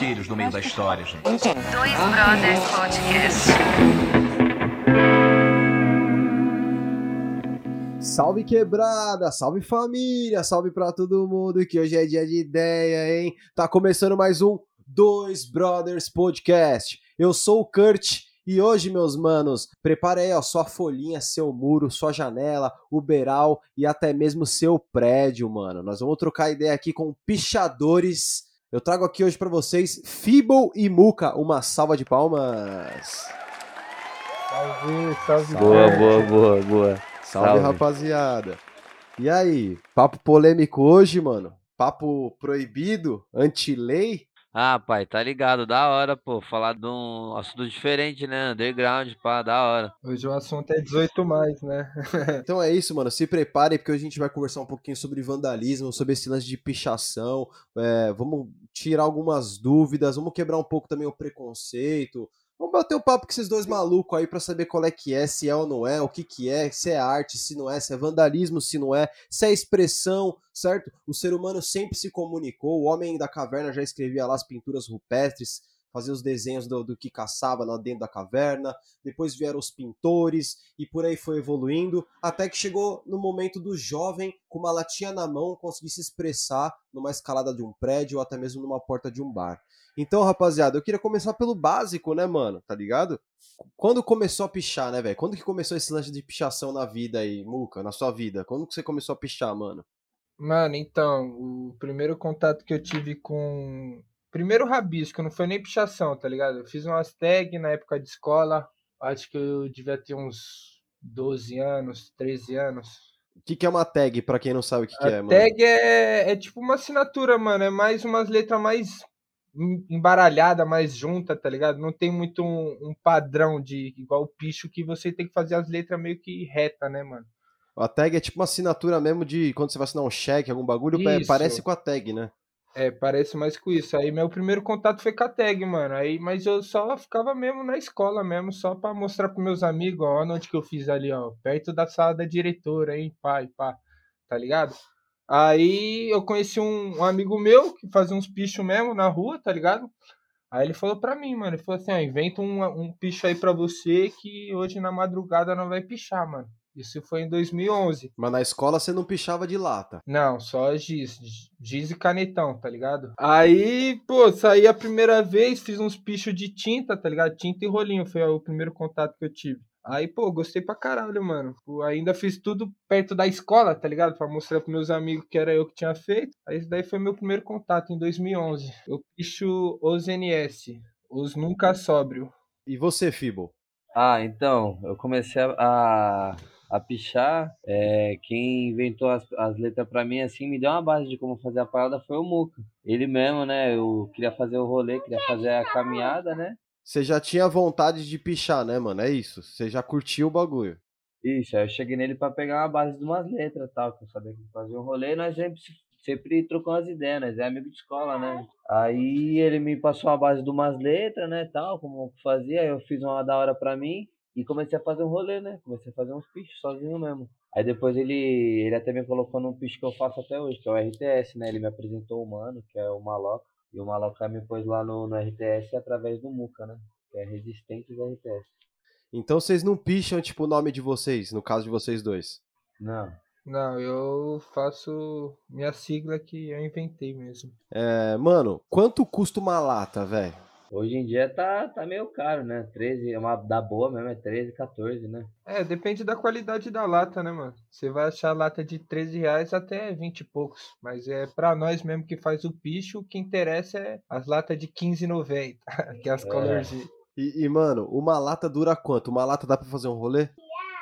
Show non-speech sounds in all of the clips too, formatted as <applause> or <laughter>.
filhos no meio da história, gente. Dois Brothers Podcast. Salve quebrada, salve família, salve pra todo mundo que hoje é dia de ideia, hein? Tá começando mais um Dois Brothers Podcast. Eu sou o Kurt e hoje, meus manos, prepare aí ó, sua folhinha, seu muro, sua janela, o beiral e até mesmo seu prédio, mano. Nós vamos trocar ideia aqui com pichadores. Eu trago aqui hoje pra vocês Feeble e Muca. Uma salva de palmas. Salve, salve. Boa, boa, boa, boa. Salve, Salve. rapaziada. E aí, papo polêmico hoje, mano? Papo proibido? Anti-lei? Ah, pai, tá ligado, da hora, pô. Falar de um assunto diferente, né? Underground, pá, da hora. Hoje o assunto é 18 mais, né? <laughs> Então é isso, mano. Se preparem, porque hoje a gente vai conversar um pouquinho sobre vandalismo, sobre esse lance de pichação. É, vamos tirar algumas dúvidas, vamos quebrar um pouco também o preconceito. Vamos bater o papo com esses dois malucos aí pra saber qual é que é, se é ou não é, o que que é, se é arte, se não é, se é vandalismo, se não é, se é expressão, certo? O ser humano sempre se comunicou, o homem da caverna já escrevia lá as pinturas rupestres, fazia os desenhos do, do que caçava lá dentro da caverna, depois vieram os pintores e por aí foi evoluindo, até que chegou no momento do jovem com uma latinha na mão conseguir se expressar numa escalada de um prédio ou até mesmo numa porta de um bar. Então, rapaziada, eu queria começar pelo básico, né, mano? Tá ligado? Quando começou a pichar, né, velho? Quando que começou esse lance de pichação na vida aí, Muca, na sua vida? Quando que você começou a pichar, mano? Mano, então, o primeiro contato que eu tive com. Primeiro rabisco, não foi nem pichação, tá ligado? Eu fiz umas tags na época de escola. Acho que eu devia ter uns 12 anos, 13 anos. O que, que é uma tag, pra quem não sabe o que, que é, mano? tag é, é tipo uma assinatura, mano. É mais umas letras mais em- embaralhada, mais junta, tá ligado? Não tem muito um, um padrão de igual o picho que você tem que fazer as letras meio que reta, né, mano? A tag é tipo uma assinatura mesmo de quando você vai assinar um cheque, algum bagulho, Isso. parece com a tag, né? É, parece mais com isso. Aí meu primeiro contato foi com a tag, mano. Aí, mas eu só ficava mesmo na escola mesmo, só pra mostrar pros meus amigos, ó, onde que eu fiz ali, ó, perto da sala da diretora, hein, pai, pá, tá ligado? Aí eu conheci um, um amigo meu que fazia uns pichos mesmo na rua, tá ligado? Aí ele falou pra mim, mano, ele falou assim, ó, inventa um, um picho aí pra você que hoje na madrugada não vai pichar, mano. Isso foi em 2011. Mas na escola você não pichava de lata. Não, só giz, giz e canetão, tá ligado? Aí, pô, saí a primeira vez, fiz uns pichos de tinta, tá ligado? Tinta e rolinho, foi o primeiro contato que eu tive. Aí, pô, gostei pra caralho, mano. Pô, ainda fiz tudo perto da escola, tá ligado? Pra mostrar pros meus amigos que era eu que tinha feito. Aí, isso daí foi meu primeiro contato em 2011. Eu picho os NS, os Nunca Sóbrio. E você, Fibo? Ah, então, eu comecei a, a, pichar. é, quem inventou as, as letras pra mim, assim, me deu uma base de como fazer a parada foi o Muca. Ele mesmo, né? Eu queria fazer o rolê, queria fazer a caminhada, né? Você já tinha vontade de pichar, né, mano? É isso. Você já curtiu o bagulho. Isso, aí eu cheguei nele pra pegar uma base de umas letras e tal, que eu sabia que fazia um rolê, nós sempre, sempre trocamos as ideias, nós é amigo de escola, né? Aí ele me passou a base de umas letras, né, tal, como fazia, aí eu fiz uma da hora pra mim e comecei a fazer um rolê, né? Comecei a fazer uns pichos sozinho mesmo. Aí depois ele, ele até me colocou num picho que eu faço até hoje, que é o RTS, né? Ele me apresentou o mano, que é o Maloca, e o Maloca me pôs lá no, no RTS através do Muca, né? Que é Resistentes RTS. Então vocês não picham, tipo, o nome de vocês, no caso de vocês dois. Não. Não, eu faço minha sigla que eu inventei mesmo. É, mano, quanto custa uma lata, velho? Hoje em dia tá, tá meio caro, né? 13, é uma da boa mesmo, é 13, 14, né? É, depende da qualidade da lata, né, mano? Você vai achar lata de 13 reais até 20 e poucos. Mas é pra nós mesmo que faz o picho, o que interessa é as latas de 15,90, <laughs> que é as É. E, e, mano, uma lata dura quanto? Uma lata dá pra fazer um rolê?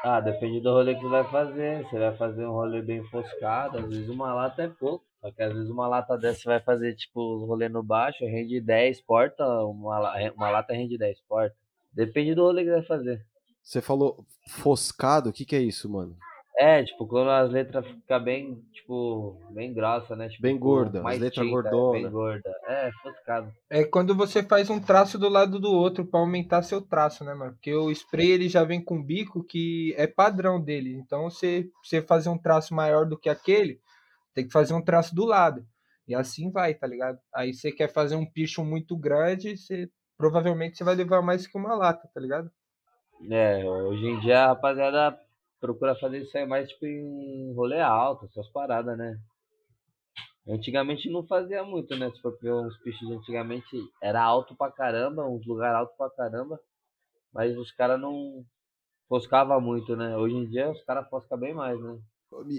Ah, depende do rolê que você vai fazer. Você vai fazer um rolê bem enfoscado, às vezes uma lata é pouco. Só que às vezes uma lata dessa vai fazer, tipo, rolê no baixo, rende 10 porta, uma, uma lata rende 10 porta. Depende do rolê que você vai fazer. Você falou foscado? O que que é isso, mano? É, tipo, quando as letras ficam bem, tipo, bem grossa, né? Tipo, Bem gorda, as mais letras tinta, é, gordona. Bem gorda. É, foscado. É quando você faz um traço do lado do outro pra aumentar seu traço, né, mano? Porque o spray ele já vem com bico que é padrão dele. Então, você, você fazer um traço maior do que aquele, tem que fazer um traço do lado. E assim vai, tá ligado? Aí você quer fazer um picho muito grande, você provavelmente você vai levar mais que uma lata, tá ligado? É, hoje em dia a rapaziada procura fazer isso aí mais tipo em rolê alto, essas paradas, né? Antigamente não fazia muito, né? Se for pichos antigamente era alto pra caramba, uns lugares alto pra caramba, mas os caras não foscava muito, né? Hoje em dia os caras foscam bem mais, né?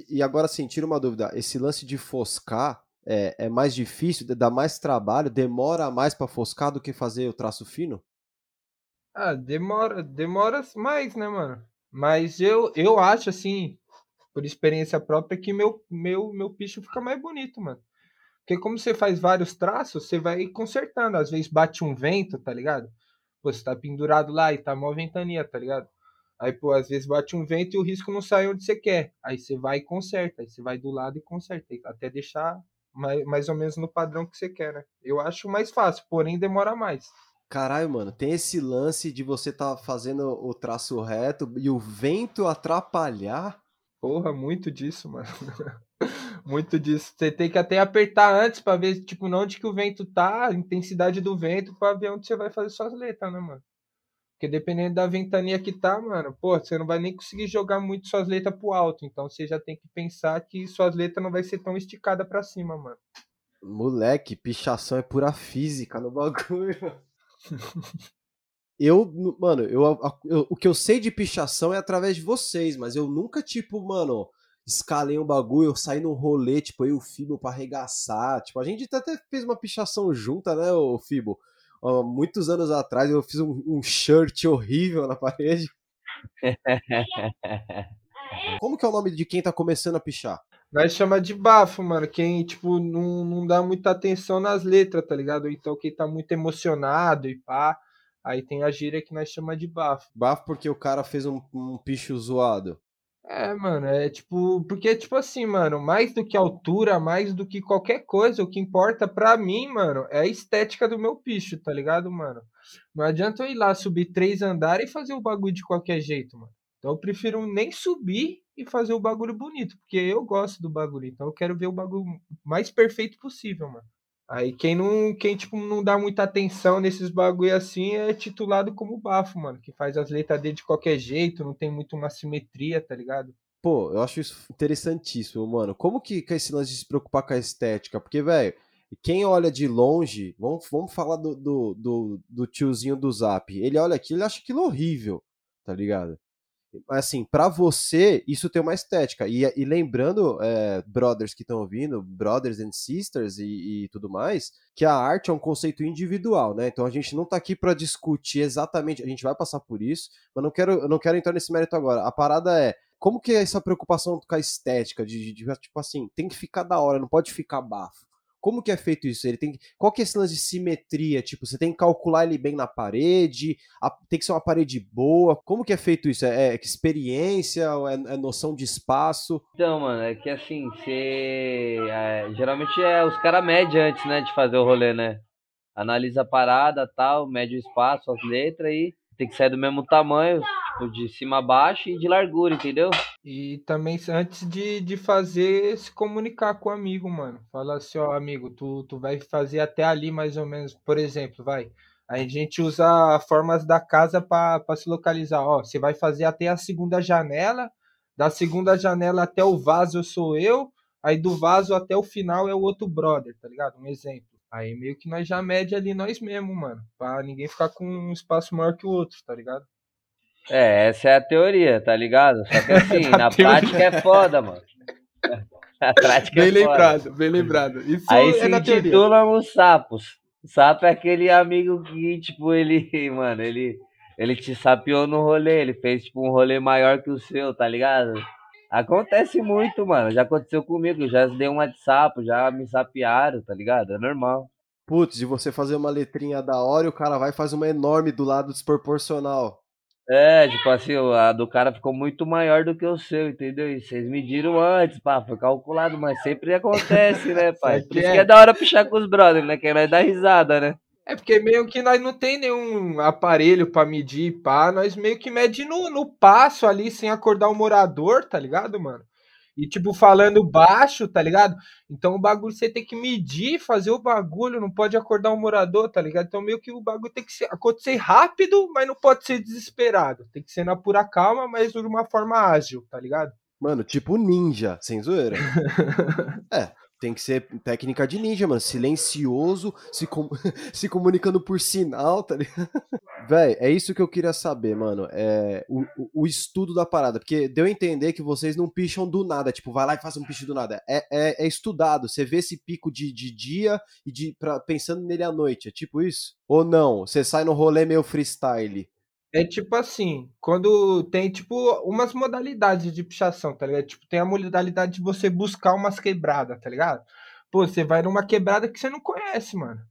E- agora sim, tira uma dúvida. Esse lance de foscar é, é mais difícil, dá mais trabalho, demora mais pra foscar do que fazer o traço fino? Ah, demora, demora mais, né, mano? Mas eu, eu acho, assim, por experiência própria, que meu, meu, meu picho fica mais bonito, mano. Porque como você faz vários traços, você vai consertando. Às vezes bate um vento, tá ligado? Pô, você tá pendurado lá e tá mó ventania, tá ligado? Aí, pô, às vezes bate um vento e o risco não sai onde você quer. Aí você vai e conserta. Aí você vai do lado e conserta. Até deixar mais, mais ou menos no padrão que você quer, né? Eu acho mais fácil, porém demora mais. Caralho, mano, tem esse lance de você tá fazendo o traço reto e o vento atrapalhar. Porra, muito disso, mano. <laughs> muito disso. Você tem que até apertar antes pra ver, tipo, onde que o vento tá, a intensidade do vento, pra ver onde você vai fazer suas letras, né, mano? Porque dependendo da ventania que tá, mano, pô, você não vai nem conseguir jogar muito suas letras pro alto. Então você já tem que pensar que suas letras não vai ser tão esticada pra cima, mano. Moleque, pichação é pura física no bagulho. <laughs> Eu, mano, eu, eu- o que eu sei de pichação é através de vocês, mas eu nunca, tipo, mano, escalei um bagulho, eu saí num rolê, tipo, eu e o Fibo pra arregaçar. Tipo, a gente até fez uma pichação junta, né, o Fibo? Ó, muitos anos atrás eu fiz um, um shirt horrível na parede. <laughs> Como que é o nome de quem tá começando a pichar? Nós chama de bafo, mano. Quem, tipo, não, não dá muita atenção nas letras, tá ligado? Então quem tá muito emocionado e pá. Aí tem a gíria que nós chama de bafo. Bafo porque o cara fez um, um picho zoado. É, mano, é tipo. Porque, tipo assim, mano, mais do que altura, mais do que qualquer coisa, o que importa pra mim, mano, é a estética do meu picho, tá ligado, mano? Não adianta eu ir lá subir três andares e fazer o bagulho de qualquer jeito, mano. Então eu prefiro nem subir e fazer o bagulho bonito, porque eu gosto do bagulho. Então eu quero ver o bagulho mais perfeito possível, mano. Aí quem não, quem tipo não dá muita atenção nesses bagulho assim é titulado como bafo, mano, que faz as letras dele de qualquer jeito, não tem muito uma simetria, tá ligado? Pô, eu acho isso interessantíssimo, mano. Como que, que é esse lance de se preocupar com a estética? Porque, velho, quem olha de longe, vamos, vamos falar do, do, do, do tiozinho do Zap. Ele olha aquilo e acha aquilo horrível, tá ligado? Assim, pra você, isso tem uma estética. E, e lembrando, é, brothers que estão ouvindo, brothers and sisters e, e tudo mais, que a arte é um conceito individual, né? Então a gente não tá aqui pra discutir exatamente, a gente vai passar por isso, mas não quero, não quero entrar nesse mérito agora. A parada é, como que é essa preocupação com a estética? De, de- de, tipo assim, tem que ficar da hora, não pode ficar bafo. Como que é feito isso? Ele tem Qual que é esse lance de simetria? Tipo, você tem que calcular ele bem na parede, a- tem que ser uma parede boa. Como que é feito isso? É, é experiência? É, é noção de espaço? Então, mano, é que assim, você. é, geralmente é os caras medem antes, né, de fazer o rolê, né? Analisa a parada tal, mede o espaço, as letras e tem que sair do mesmo tamanho, tipo, de cima a baixo e de largura, entendeu? E também antes de, de fazer, se comunicar com o amigo, mano. Fala assim, ó, amigo, tu, tu vai fazer até ali mais ou menos, por exemplo, vai. A gente usa formas da casa para se localizar. Ó, você vai fazer até a segunda janela, da segunda janela até o vaso sou eu, aí do vaso até o final é o outro brother, tá ligado? Um exemplo. Aí meio que nós já mede ali nós mesmos, mano. Pra ninguém ficar com um espaço maior que o outro, tá ligado? É, essa é a teoria, tá ligado? Só que <laughs> assim, na teoria. prática é foda, mano. <laughs> Na prática é Bem foda. lembrado, bem lembrado. Isso Aí é se intitulam os sapos. O sapo é aquele amigo que, tipo, ele, <laughs> mano, ele, ele te sapeou no rolê, ele fez, tipo, um rolê maior que o seu, tá ligado? Acontece muito, mano. Já aconteceu comigo, já dei uma de sapo, já me sapearam, tá ligado? É normal. Putz, de você fazer uma letrinha da hora e o cara vai e faz uma enorme do lado desproporcional. É, tipo assim, a do cara ficou muito maior do que o seu, entendeu? E vocês mediram antes, pá, foi calculado, mas sempre acontece, né, <laughs> pai? Por isso é? que é da hora pichar com os brothers, né? Que nós dá risada, né? É porque meio que nós não tem nenhum aparelho pra medir, pá. Nós meio que mede no, no passo ali, sem acordar o morador, tá ligado, mano? E, tipo, falando baixo, tá ligado? Então o bagulho você tem que medir, fazer o bagulho, não pode acordar um morador, tá ligado? Então meio que o bagulho tem que ser, acontecer rápido, mas não pode ser desesperado. Tem que ser na pura calma, mas de uma forma ágil, tá ligado? Mano, tipo ninja, sem zoeira. <laughs> é, tem que ser técnica de ninja, mano. Silencioso, se, com... <laughs> se comunicando por sinal, tá ligado? <laughs> Véi, é isso que eu queria saber, mano. É o, o, estudo da parada. Porque deu a entender que vocês não picham do nada. Tipo, vai lá e faz um picho do nada. É, é, é estudado. Você vê esse pico de, de dia e de pra, pensando nele à noite. É tipo isso? Ou não? Você sai no rolê meio freestyle? É tipo assim, quando tem tipo umas modalidades de pichação, tá ligado? Tipo, tem a modalidade de você buscar umas quebradas, tá ligado? Pô, você vai numa quebrada que você não conhece, mano.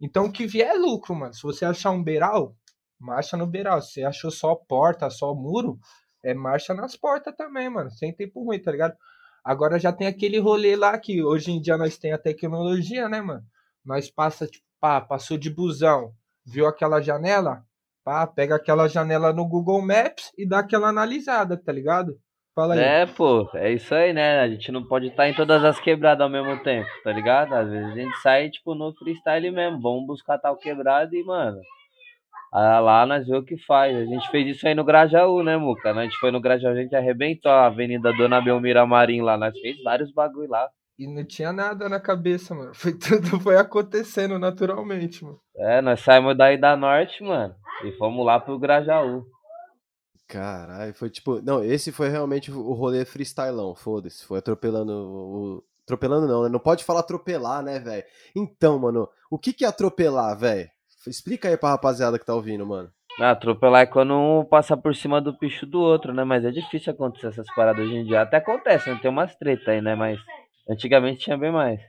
Então o que vier é lucro, mano. Se você achar um beiral, marcha no beiral. Se você achou só porta, só muro, é marcha nas portas também, mano. Sem tempo ruim, tá ligado? Agora já tem aquele rolê lá que hoje em dia nós tem a tecnologia, né, mano? Nós passa, tipo, pá, passou de busão, viu aquela janela, Pá, pega aquela janela no Google Maps e dá aquela analisada, tá ligado? Fala aí. É, pô, é isso aí, né? A gente não pode estar em todas as quebradas ao mesmo tempo, tá ligado? Às vezes a gente sai, tipo, no freestyle mesmo. Vamos buscar tal quebrada e, mano, lá nós vemos o que faz. A gente fez isso aí no Grajaú, né, Muca? A gente foi no Grajaú, a gente arrebentou a Avenida Dona Belmira Marim lá. Nós fez vários bagulho lá. E não tinha nada na cabeça, mano. Foi <laughs> tudo foi acontecendo naturalmente, mano. É, nós saímos daí da norte, mano. E fomos lá pro Grajaú. Caralho, foi tipo. Não, esse foi realmente o rolê freestylão, foda-se. Foi atropelando o. Atropelando não, né? Não pode falar atropelar, né, velho? Então, mano, o que que é atropelar, velho? Explica aí pra rapaziada que tá ouvindo, mano. Ah, atropelar é quando um passa por cima do picho do outro, né? Mas é difícil acontecer essas paradas hoje em dia. Até acontece, né? Tem umas treta aí, né? Mas antigamente tinha bem mais.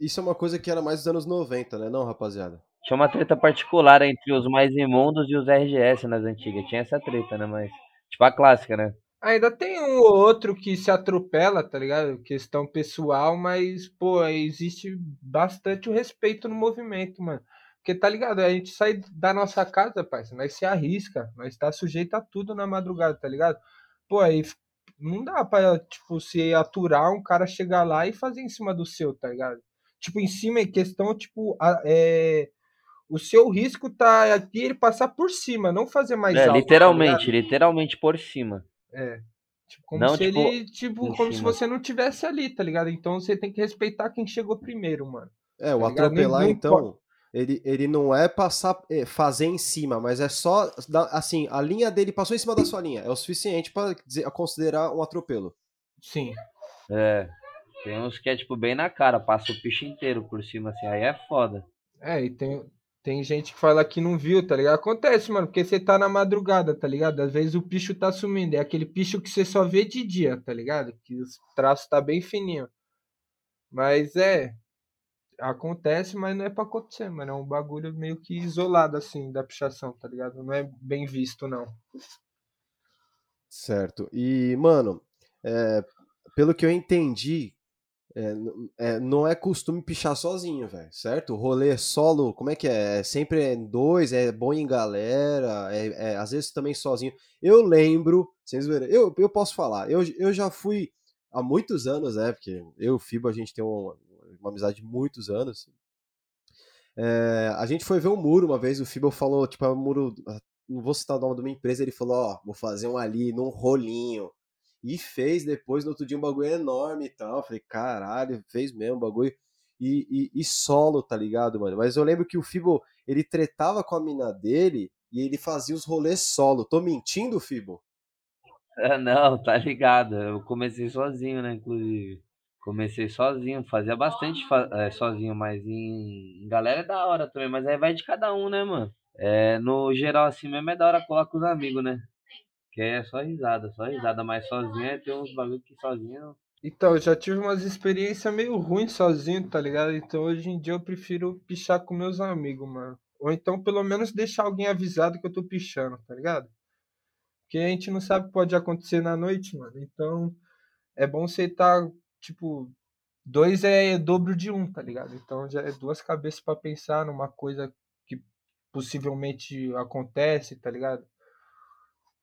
Isso é uma coisa que era mais dos anos 90, né, não, rapaziada? Tinha uma treta particular entre os mais imundos e os RGS nas antigas. Tinha essa treta, né? Mas. Tipo a clássica, né? Ainda tem um ou outro que se atropela, tá ligado? Questão pessoal, mas, pô, existe bastante o respeito no movimento, mano. Porque tá ligado? A gente sai da nossa casa, pai, nós se arrisca, nós está sujeito a tudo na madrugada, tá ligado? Pô, aí não dá pra, tipo, se aturar um cara chegar lá e fazer em cima do seu, tá ligado? Tipo, em cima é questão, tipo, é, o seu risco tá aqui ele passar por cima, não fazer mais é, alto. Tá literalmente, tá literalmente por cima. É. Tipo, como não, se tipo, ele, tipo, como cima. se você não tivesse ali, tá ligado? Então você tem que respeitar quem chegou primeiro, mano. É, o tá atropelar, não, então, ele, ele não é passar, é, fazer em cima, mas é só, assim, a linha dele passou em cima da sua linha, é o suficiente para considerar um atropelo. Sim. É, tem uns que é, tipo, bem na cara, passa o picho inteiro por cima, assim, aí é foda. É, e tem, tem gente que fala que não viu, tá ligado? Acontece, mano, porque você tá na madrugada, tá ligado? Às vezes o picho tá sumindo. É aquele picho que você só vê de dia, tá ligado? Que os traços tá bem fininho. Mas é. Acontece, mas não é pra acontecer, mano. É um bagulho meio que isolado, assim, da pichação, tá ligado? Não é bem visto, não. Certo. E, mano, é, pelo que eu entendi, é, é, não é costume pichar sozinho, velho, certo? O rolê solo, como é que é? é sempre é dois, é bom em galera, é, é, às vezes também sozinho. Eu lembro, vocês verem, eu, eu posso falar, eu, eu já fui há muitos anos, né? Porque eu e o Fibo, a gente tem uma, uma amizade de muitos anos. É, a gente foi ver um muro uma vez, o Fibo falou, tipo, é um muro, não vou citar o nome de uma empresa, ele falou, ó, vou fazer um ali num rolinho e fez depois, no outro dia, um bagulho enorme e tal. Eu falei, caralho, fez mesmo um bagulho. E, e, e, solo, tá ligado, mano? Mas eu lembro que o Fibo, ele tretava com a mina dele e ele fazia os rolês solo. Tô mentindo, Fibo? <laughs> Não, tá ligado. Eu comecei sozinho, né, inclusive. Comecei sozinho, fazia bastante é, sozinho, mas em, em galera é da hora também, mas aí vai de cada um, né, mano? É, no geral, assim mesmo é da hora colar com os amigos, né? Que é só risada, só risada, mas sozinho tem uns bagulho que sozinho. Então, eu já tive umas experiências meio ruins sozinho, tá ligado? Então hoje em dia eu prefiro pichar com meus amigos, mano. Ou então pelo menos deixar alguém avisado que eu tô pichando, tá ligado? Porque a gente não sabe o que pode acontecer na noite, mano. Então é bom você estar, tá, tipo, dois é dobro de um, tá ligado? Então já é duas cabeças para pensar numa coisa que possivelmente acontece, tá ligado?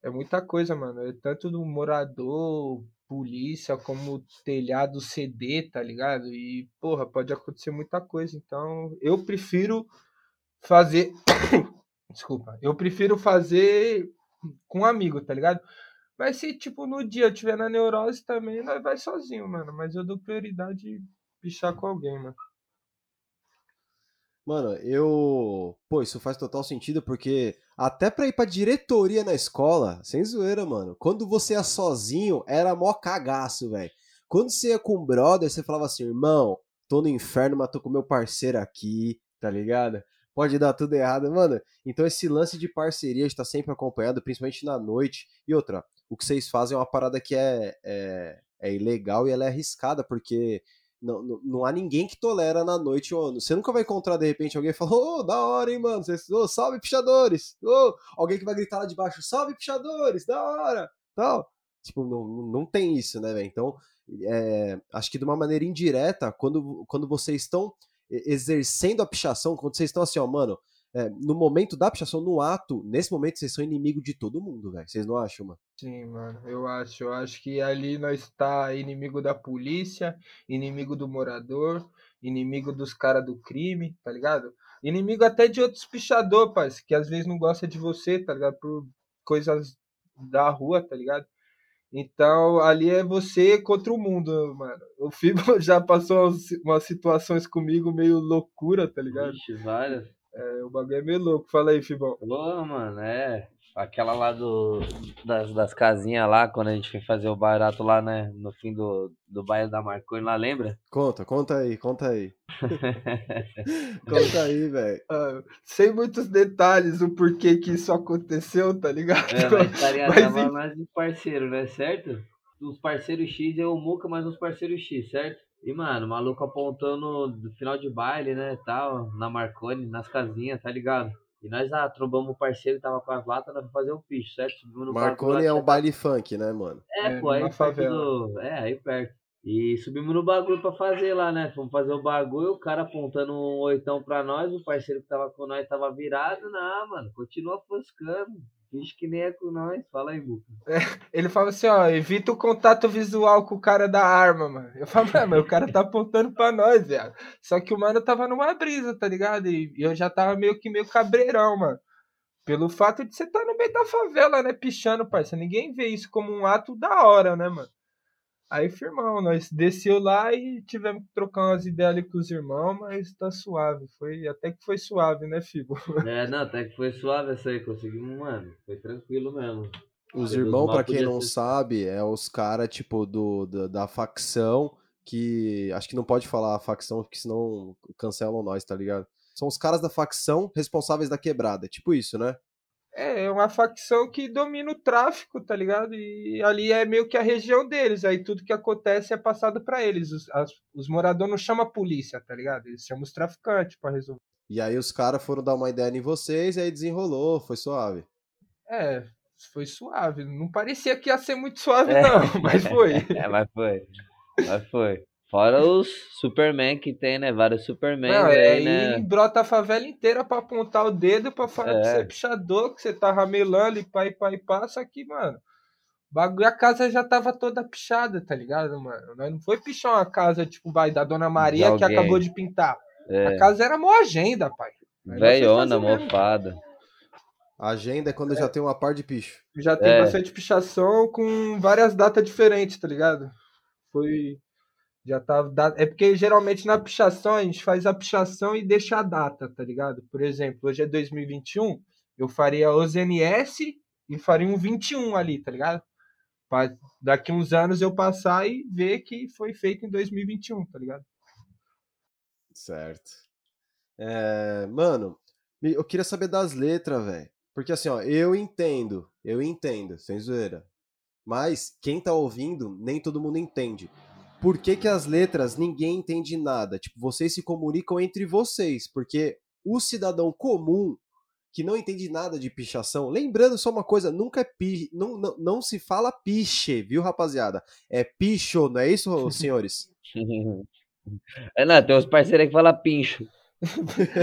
É muita coisa, mano. É tanto do morador, polícia, como telhado CD, tá ligado? E, porra, pode acontecer muita coisa. Então, eu prefiro fazer. <coughs> Desculpa. Eu prefiro fazer com um amigo, tá ligado? Mas se, tipo, no dia eu tiver na neurose também, nós vai sozinho, mano. Mas eu dou prioridade pichar com alguém, mano. Mano, eu. Pô, isso faz total sentido porque até pra ir pra diretoria na escola, sem zoeira, mano. Quando você ia sozinho, era mó cagaço, velho. Quando você ia com o brother, você falava assim, irmão, tô no inferno, mas tô com meu parceiro aqui, tá ligado? Pode dar tudo errado, mano. Então esse lance de parceria está sempre acompanhado, principalmente na noite. E outra, o que vocês fazem é uma parada que é, é, é ilegal e ela é arriscada, porque não, não, não, há ninguém que tolera na noite ou ano. Você nunca vai encontrar, de repente, alguém falando, ô, oh, da hora, hein, mano? Vocês, oh, salve, pichadores! Oh, alguém que vai gritar lá de baixo, salve, pichadores! Da hora! Tal. Tipo, não, não tem isso, né, velho? Então, é, acho que de uma maneira indireta, quando, quando vocês estão exercendo a pichação, quando vocês estão assim, ó, mano, é, no momento da pichação, no ato, nesse momento vocês são inimigo de todo mundo, velho. Vocês não acham, mano? Sim, mano, eu acho. Eu acho que ali nós está inimigo da polícia, inimigo do morador, inimigo dos caras do crime, tá ligado? Inimigo até de outros pichador, pai, que às vezes não gosta de você, tá ligado? Por coisas da rua, tá ligado? Então, ali é você contra o mundo, mano. O Fibo <laughs> já passou umas situações comigo meio loucura, tá ligado? Ixi, várias. É, o bagulho é meio louco. Fala aí, Fibão. Pô, mano, é. Aquela lá do, das, das casinhas lá, quando a gente foi fazer o barato lá, né? No fim do, do bairro da Marconi lá, lembra? Conta, conta aí, conta aí. <laughs> conta aí, velho. Ah, sem muitos detalhes o porquê que isso aconteceu, tá ligado? É, mas <laughs> estaria mas, tava mais de parceiro, né? Certo? Os parceiros X é o Muca, mais uns parceiros X, certo? E, mano, o maluco apontando no final de baile, né, tal, na Marconi, nas casinhas, tá ligado? E nós ah, trombamos o parceiro que tava com as latas pra fazer um picho, certo? Marconi é um baile funk, né, mano? É, é pô, aí perto do... É, aí perto. E subimos no bagulho pra fazer lá, né? Fomos fazer o bagulho, o cara apontando um oitão pra nós, o parceiro que tava com nós tava virado, não, mano, continua foscando. Finge que nem é com nós. Fala aí. É, ele fala assim, ó, evita o contato visual com o cara da arma, mano. Eu falo, ah, mas o cara tá apontando pra nós, velho. Só que o mano tava numa brisa, tá ligado? E eu já tava meio que meio cabreirão, mano. Pelo fato de você estar tá no meio da favela, né, pichando, parceiro. Ninguém vê isso como um ato da hora, né, mano? Aí, firmão, nós desceu lá e tivemos que trocar umas ideias ali com os irmãos, mas tá suave. Foi, até que foi suave, né, Figo? <laughs> É, não, até que foi suave essa aí, conseguimos, mano. Foi tranquilo mesmo. Os irmãos, pra quem não ser... sabe, é os caras, tipo, do, do, da facção que. Acho que não pode falar a facção, porque senão cancelam nós, tá ligado? São os caras da facção responsáveis da quebrada. Tipo isso, né? É, é uma facção que domina o tráfico, tá ligado? E ali é meio que a região deles. Aí tudo que acontece é passado para eles. Os, as, os moradores não chamam a polícia, tá ligado? Eles chamam os traficantes para resolver. E aí os caras foram dar uma ideia em vocês e aí desenrolou, foi suave. É, foi suave. Não parecia que ia ser muito suave, é. não, mas <laughs> foi. É, mas foi. Mas foi. Fora os Superman que tem, né? Vários Superman Não, aí, aí né? brota a favela inteira pra apontar o dedo pra falar é. que você é pichador, que você tá ramelando e pai, pai, passa aqui, mano. Bagulho, a casa já tava toda pichada, tá ligado, mano? Nós não foi pichar uma casa, tipo, vai, da Dona Maria que acabou de pintar. É. A casa era mó agenda, pai. Velhona, mofada. agenda é quando é. já tem uma par de picho. Já tem é. bastante pichação com várias datas diferentes, tá ligado? Foi já tá. É porque geralmente na pichação a gente faz a pichação e deixa a data, tá ligado? Por exemplo, hoje é 2021, eu faria os NS e faria um 21 ali, tá ligado? Pra daqui uns anos eu passar e ver que foi feito em 2021, tá ligado? Certo. É, mano, eu queria saber das letras, velho. Porque assim, ó, eu entendo, eu entendo, sem zoeira. Mas quem tá ouvindo, nem todo mundo entende por que, que as letras ninguém entende nada? Tipo, vocês se comunicam entre vocês, porque o cidadão comum que não entende nada de pichação, lembrando só uma coisa, nunca é pi, não, não, não se fala piche, viu, rapaziada? É picho, não é isso, <laughs> senhores? é, não, tem uns parceiros que falam pincho.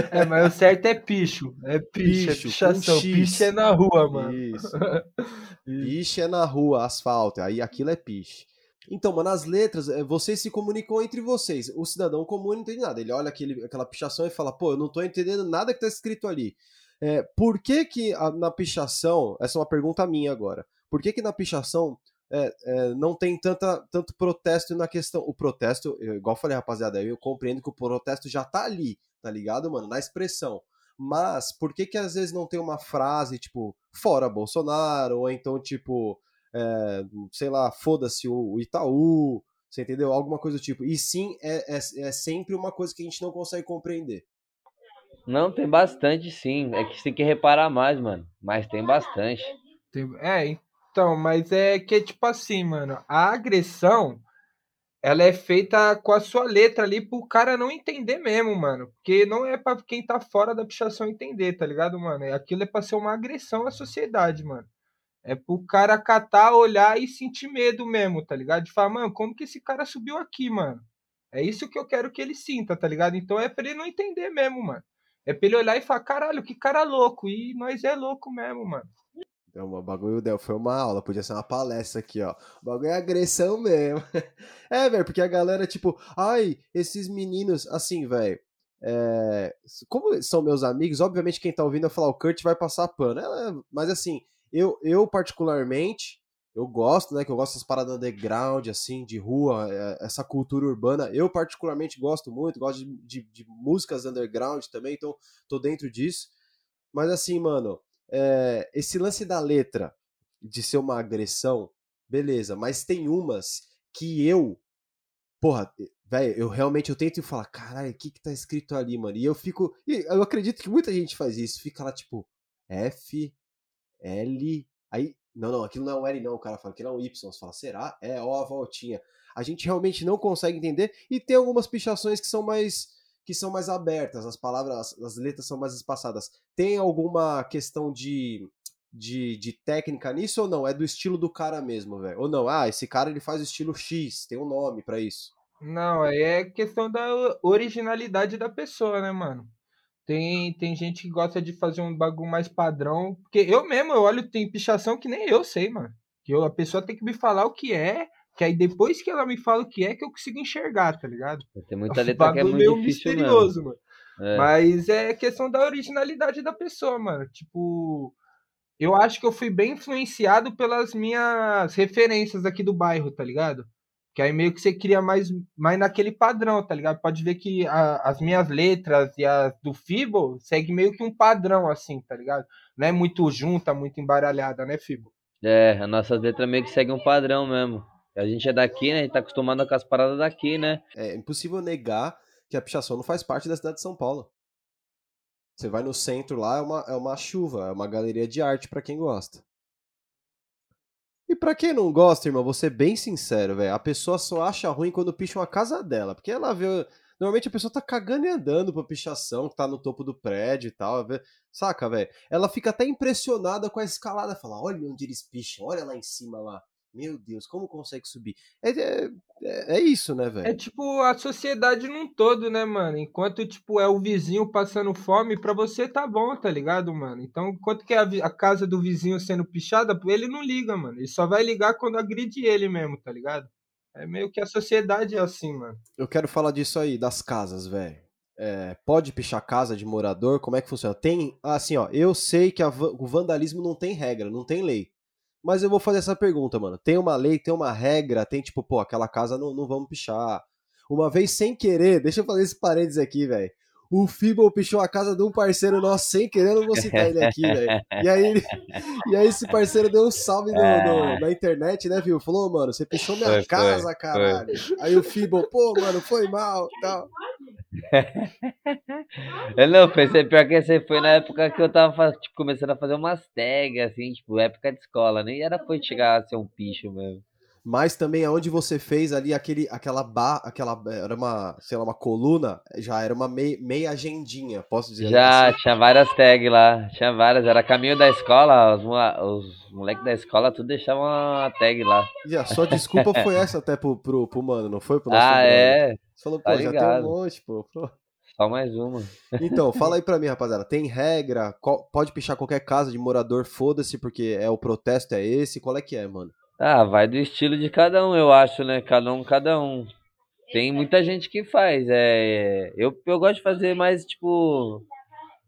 é, mas o certo é picho. É picho, é picho é pichação. Piche é na rua, mano. Isso. <laughs> Piche é na rua, asfalto. Aí aquilo é piche. Então, mano, as letras, eh, vocês se comunicam entre vocês. O cidadão comum não entende nada. Ele olha aquele, aquela pichação e fala, pô, eu não tô entendendo nada que tá escrito ali. É, por que que a- na pichação, essa é uma pergunta minha agora, por que que na pichação é, é, não tem tanta, tanto protesto na questão, o protesto, eu, igual eu falei, rapaziada, eu compreendo que o protesto já tá ali, tá ligado, mano, na expressão, mas por que que às vezes não tem uma frase, tipo, fora Bolsonaro, ou então, tipo, é, sei lá, foda-se o, Itaú, você entendeu? Alguma coisa do tipo, e sim, é, é, é sempre uma coisa que a gente não consegue compreender. Não, tem bastante sim. É que você tem que reparar mais, mano. Mas tem bastante. Tem- É, então, mas é que tipo assim, mano, a agressão ela é feita com a sua letra ali pro cara não entender mesmo, mano. Porque não é pra quem tá fora da pichação entender, tá ligado, mano? É- Aquilo é pra ser uma agressão à sociedade, mano. É pro cara catar, olhar e sentir medo mesmo, tá ligado? De falar, mano, como que esse cara subiu aqui, mano? É isso que eu quero que ele sinta, tá ligado? Então é pra ele não entender mesmo, mano. É pra ele olhar e falar, caralho, que cara louco. E nós é louco mesmo, mano. É uma bagulho, Del, foi uma aula, podia ser uma palestra aqui, ó. O bagulho é agressão mesmo. <laughs> É, velho, porque a galera, tipo, ai, esses meninos, assim, velho. é, como são meus amigos, obviamente quem tá ouvindo vai falar, o Kurt vai passar pano. É, mas assim, eu, eu particularmente, eu gosto, né, que eu gosto dessas paradas underground, assim, de rua, é, essa cultura urbana. Eu particularmente gosto muito, gosto de, de, de músicas underground também, então tô dentro disso. Mas assim, mano, é, esse lance da letra de ser uma agressão, beleza, mas tem umas que eu, porra, velho, eu realmente eu tento falar, caralho, o que que tá escrito ali, mano? E eu fico, eu acredito que muita gente faz isso, fica lá tipo F, L, aí, não, não, aquilo não é um L não, o cara fala, aquilo é um Y, você fala, será? É, ó a voltinha. A gente realmente não consegue entender e tem algumas pichações que são mais que são mais abertas, as palavras, as letras são mais espaçadas. Tem alguma questão de, de, de técnica nisso ou não? É do estilo do cara mesmo, velho? Ou não? Ah, esse cara ele faz o estilo X, tem um nome pra isso. Não, aí é questão da originalidade da pessoa, né, mano? Tem, tem gente que gosta de fazer um bagulho mais padrão. Porque eu mesmo, eu olho, tem pichação que nem eu sei, mano. Que eu, a pessoa tem que me falar o que é, que aí depois que ela me fala o que é, que eu consigo enxergar, tá ligado? Tem muita letra que é bagulho muito meio difícil misterioso, mano. É. Mas é questão da originalidade da pessoa, mano. Tipo, eu acho que eu fui bem influenciado pelas minhas referências aqui do bairro, tá ligado? Que aí meio que você cria mais, mais naquele padrão, tá ligado? Pode ver que a- as minhas letras e as do Fibo segue meio que um padrão, assim, tá ligado? Não é muito junta, muito embaralhada, né, Fibo? É, a nossa letra meio que segue um padrão mesmo. A gente é daqui, né? A gente tá acostumado com as paradas daqui, né? É impossível negar que a pichação não faz parte da cidade de São Paulo. Você vai no centro lá, é uma, é uma chuva, é uma galeria de arte pra quem gosta. E pra quem não gosta, irmão, vou ser bem sincero, velho. A pessoa só acha ruim quando picha uma casa dela. Porque ela vê. Normalmente a pessoa tá cagando e andando pra pichação, que tá no topo do prédio e tal. Saca, velho? Ela fica até impressionada com a escalada. Fala, olha onde eles picham, olha lá em cima lá. Meu Deus, como consegue subir? É, é, é- é isso, né, É velho? tipo a sociedade num todo, né, mano? Enquanto, tipo, é o vizinho passando fome, pra você tá bom, tá ligado, mano? Então, enquanto que é a, a casa do vizinho sendo pichada, ele não liga, mano. Ele só vai ligar quando agride ele mesmo, tá ligado? É meio que a sociedade é assim, mano. Eu quero falar disso aí, das casas, velho. É, pode pichar casa de morador? Como é que funciona? Tem, assim, ó, eu sei que a o vandalismo não tem regra, não tem lei. Mas eu vou fazer essa pergunta, mano. Tem uma lei, tem uma regra, tem tipo, pô, aquela casa não, não vamos pichar. Uma vez sem querer, <laughs> deixa eu fazer esse parênteses aqui, velho. O Fibble pichou a casa de um parceiro nosso sem querer, eu não vou citar ele aqui, velho. E aí, ele- e aí esse parceiro deu um salve no- no- na internet, né, viu? Falou, mano, você pichou minha Foi, foi, casa, caralho. Aí o Fibble, pô, mano, foi mal, tal. Eu <laughs> não, pensei, pior que esse foi na época que eu tava tipo, começando a fazer umas tags, assim, tipo, época de escola, nem era foi chegar a ser um picho mesmo. Mas também aonde você fez ali aquele, aquela ba, aquela era uma, sei lá, uma coluna, já era uma mei- meia agendinha, posso dizer Já assim? tinha várias tags lá, tinha várias, era caminho da escola, os, os moleques da escola tudo deixavam uma tag lá. E a sua desculpa foi <laughs> essa até pro, pro, pro mano, não foi? Pro nosso Ah, é, Você falou, pô, tá já tem um monte, pô. pô. só mais uma. Então, fala aí <laughs> pra mim, rapaziada, tem regra? Qual- pode pichar qualquer casa de morador, foda-se, porque é o protesto é esse, qual é que é, mano? Ah, vai do estilo de cada um, eu acho, né? Cada um, cada um. Tem muita gente que faz. É, eu, eu gosto de fazer mais, tipo,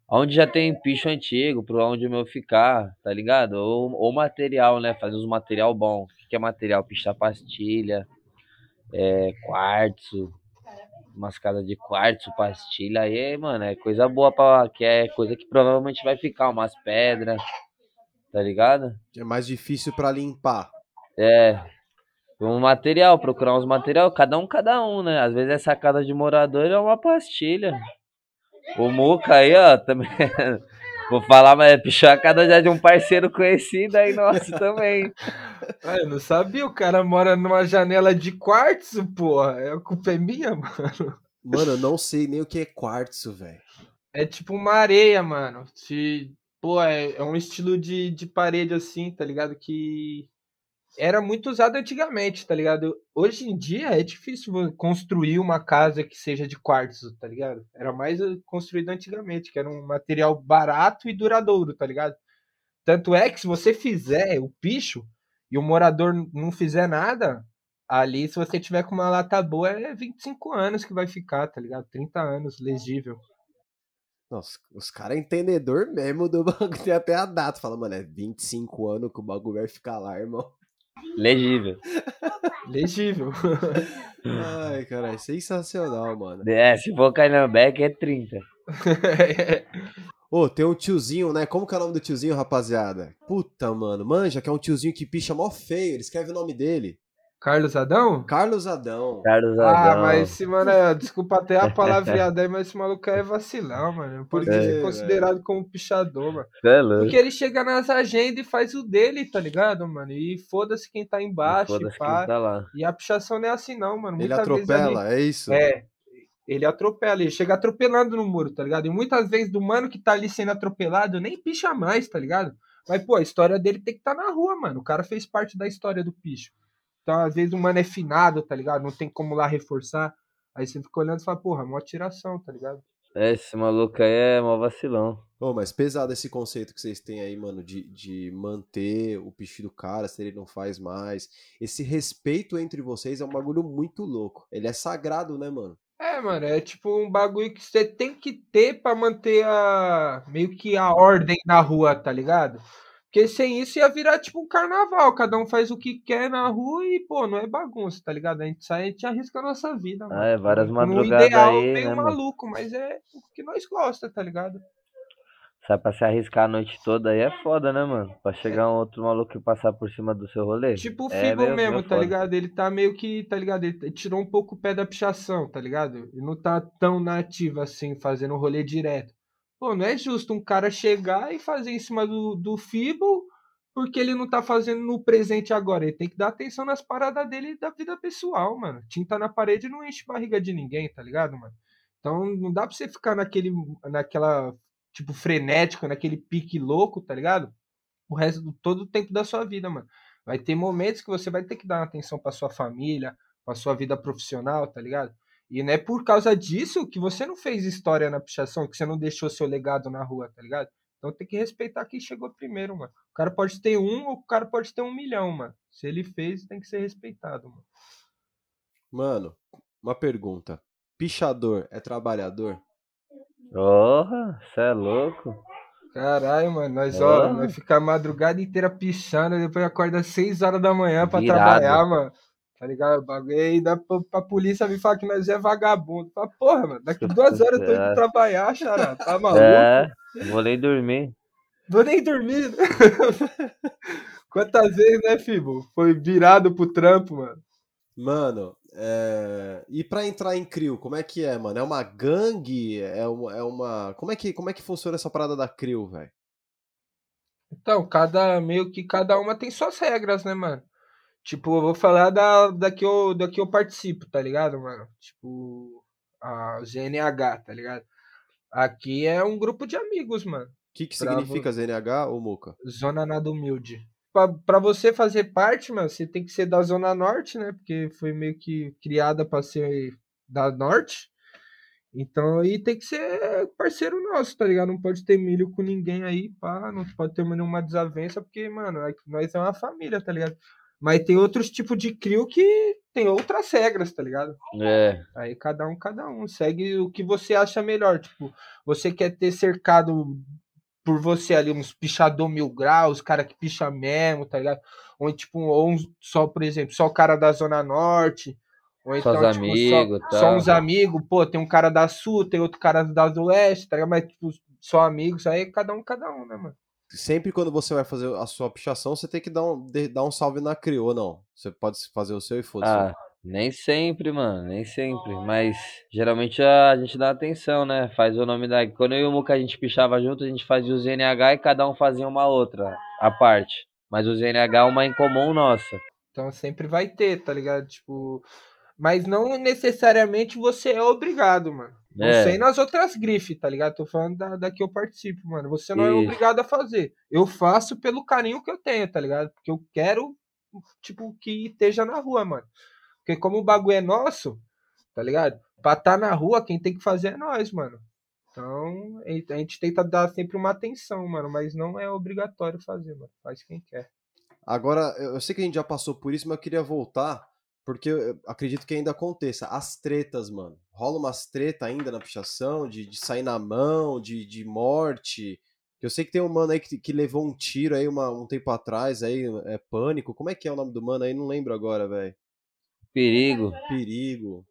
onde já tem picho antigo, pro onde o meu ficar, tá ligado? Ou, ou material, né? Fazer uns material bom. O que é material? Pichar pastilha, é, quartzo, umas casas de quartzo, pastilha. Aí, mano, é coisa boa pra. Que é coisa que provavelmente vai ficar, umas pedras, tá ligado? É mais difícil pra limpar. É. Um material, procurar uns material, cada um, cada um, né? Às vezes essa casa de morador é uma pastilha. O Muca aí, ó, também. <laughs> Vou falar, mas é pichar a casa já de um parceiro conhecido aí nosso também. Ah, eu não sabia, o cara mora numa janela de quartzo, porra. É, a culpa é minha, mano. Mano, eu não sei nem o que é quartzo, velho. É tipo uma areia, mano. De, pô, é, é um estilo de, de parede assim, tá ligado? Que era muito usado antigamente, tá ligado? Hoje em dia é difícil construir uma casa que seja de quartzo, tá ligado? Era mais eh, construído antigamente, que era um material barato e duradouro, tá ligado? Tanto é que se você fizer o picho e o morador não fizer nada, ali se você tiver com uma lata boa é 25 anos que vai ficar, tá ligado? 30 anos, legível. Nossa, os caras é entendedor mesmo do <laughs> bagulho. Tem até a data. Fala, mano, é 25 anos que o bagulho vai ficar lá, irmão. Legível. Legível. <laughs> Ai, cara, é sensacional, mano. É, se for Canambeck é 30. <laughs> Ô, tem um tiozinho, né? Como que é o nome do tiozinho, rapaziada? Puta, mano. Manja, que é um tiozinho que picha mó feio. Ele escreve o nome dele. Carlos Adão? Carlos Adão. Carlos Ah, Adão. mas esse mano, é- desculpa até a palavreada aí, mas esse maluco é vacilão, mano. Não pode Por quê, ser considerado como pichador, mano. É louco. Porque ele chega nas agendas e faz o dele, tá ligado, mano? E foda-se quem tá embaixo, e pá. quem tá lá. E a pichação não é assim, não, mano. Ele Muitas vezes atropela, ali- é isso? É. Ele atropela, ele chega atropelando no muro, tá ligado? E muitas vezes do mano que tá ali sendo atropelado nem picha mais, tá ligado? Mas, pô, a história dele tem que estar tá na rua, mano. O cara fez parte da história do picho. Então, às vezes, o mano é finado, tá ligado? Não tem como lá reforçar. Aí você fica olhando e fala, porra, mó tiração, tá ligado? É, Esse maluco aí é mó vacilão. Ô, mas pesado esse conceito que vocês têm aí, mano, de, de manter o picho do cara se ele não faz mais. Esse respeito entre vocês é um bagulho muito louco. Ele é sagrado, né, mano? É, mano, é tipo um bagulho que você tem que ter pra manter a. meio que a ordem na rua, tá ligado? Porque sem isso ia virar tipo um carnaval, cada um faz o que quer na rua e, pô, não é bagunça, tá ligado? A gente sai, a gente arrisca a nossa vida, mano. É, várias No madrugadas ideal, aí, meio né, mano? maluco, mas é o que nós gosta, tá ligado? Sai pra se arriscar a noite toda aí é foda, né, mano? Pra chegar um outro maluco e passar por cima do seu rolê. Tipo o É meio- mesmo, meio tá foda. ligado? Ele tá meio que, tá ligado? Ele tirou um pouco o pé da pichação, tá ligado? Ele não tá tão nativo assim, fazendo um rolê direto. Pô, não é justo um cara chegar e fazer em cima do, do Fibo porque ele não tá fazendo no presente agora. Ele tem que dar atenção nas paradas dele e da vida pessoal, mano. Tinta na parede não enche barriga de ninguém, tá ligado, mano? Então não dá pra você ficar naquele, naquela, tipo, frenético, naquele pique louco, tá ligado? O resto do todo o tempo da sua vida, mano. Vai ter momentos que você vai ter que dar atenção pra sua família, pra sua vida profissional, tá ligado? E não é por causa disso que você não fez história na pichação, que você não deixou seu legado na rua, tá ligado? Então tem que respeitar quem chegou primeiro, mano. O cara pode ter um ou o cara pode ter um milhão, mano. Se ele fez, tem que ser respeitado, mano. Mano, uma pergunta. Pichador é trabalhador? Porra, cê é louco. Caralho, mano, nós, ó, Ah. nós ficar a madrugada inteira pichando, depois acorda às 6 horas da manhã pra Virado. trabalhar, mano. Tá ligado? O bagulho aí dá pra, pra polícia vir falar que nós é vagabundo. Fala, porra, mano, daqui <laughs> duas horas eu tô indo É. trabalhar, xará. Tá <laughs> maluco? É, vou nem dormir. Vou nem dormir. <laughs> Quantas vezes, né, Fibo? Foi virado pro trampo, mano. Mano, é... e pra entrar em CRIO, como é que é, mano? É uma gangue? É uma. É uma... Como, é que, como é que funciona essa parada da CRIO, velho? Então, cada, meio que cada uma tem suas regras, né, mano? Tipo, eu vou falar da, da, que eu, da que eu participo, tá ligado, mano? Tipo, a GNH, tá ligado? Aqui é um grupo de amigos, mano. O que, que significa ZNH ou Muca? Zona Nada Humilde. Pra, pra você fazer parte, mano, você tem que ser da Zona Norte, né? Porque foi meio que criada pra ser da Norte. Então aí tem que ser parceiro nosso, tá ligado? Não pode ter milho com ninguém aí, pá. Não pode ter nenhuma desavença, porque, mano, é- nós é uma família, tá ligado? Mas tem outros tipos de crio que tem outras regras, tá ligado? É. Aí cada um, cada um. Segue o que você acha melhor. Tipo, você quer ter cercado por você ali uns pichador mil graus, cara que picha mesmo, tá ligado? Ou tipo, ou um, só, por exemplo, só o cara da Zona Norte. Ou Só então, os tipo, amigos, só, tá. só uns amigos, pô, tem um cara da Sul, tem outro cara da Oeste, tá ligado? Mas, tipo, só amigos, aí cada um, cada um, né, mano? Sempre quando você vai fazer a sua pichação, você tem que dar um, de- dar um salve na Crio, ou não? Você pode fazer o seu e foda-se. Ah, nem sempre, mano, nem sempre. Mas geralmente a gente dá atenção, né? Faz o nome da. Quando eu e o Muca a gente pichava junto, a gente fazia o ZNH e cada um fazia uma outra, a parte. Mas o ZNH é uma em comum nossa. Então sempre vai ter, tá ligado? Tipo. Mas não necessariamente você é obrigado, mano. Não É. sei nas outras grifes, tá ligado? Tô falando da, da que eu participo, mano. Você não é Isso. obrigado a fazer. Eu faço pelo carinho que eu tenho, tá ligado? Porque eu quero, tipo, que esteja na rua, mano. Porque como o bagulho é nosso, tá ligado? Pra tá na rua, quem tem que fazer é nós, mano. Então, a gente tenta dar sempre uma atenção, mano. Mas não é obrigatório fazer, mano. Faz quem quer. Agora, eu eu sei que a gente já passou por isso, mas eu queria voltar, porque eu acredito que ainda aconteça. As tretas, mano. Rola umas tretas ainda na pichação, de, de sair na mão, de, de morte. Eu sei que tem um mano aí que, que levou um tiro aí uma- um tempo atrás, aí, é Pânico. Como é que é o nome do mano aí? Não lembro agora, velho. Perigo. Perigo.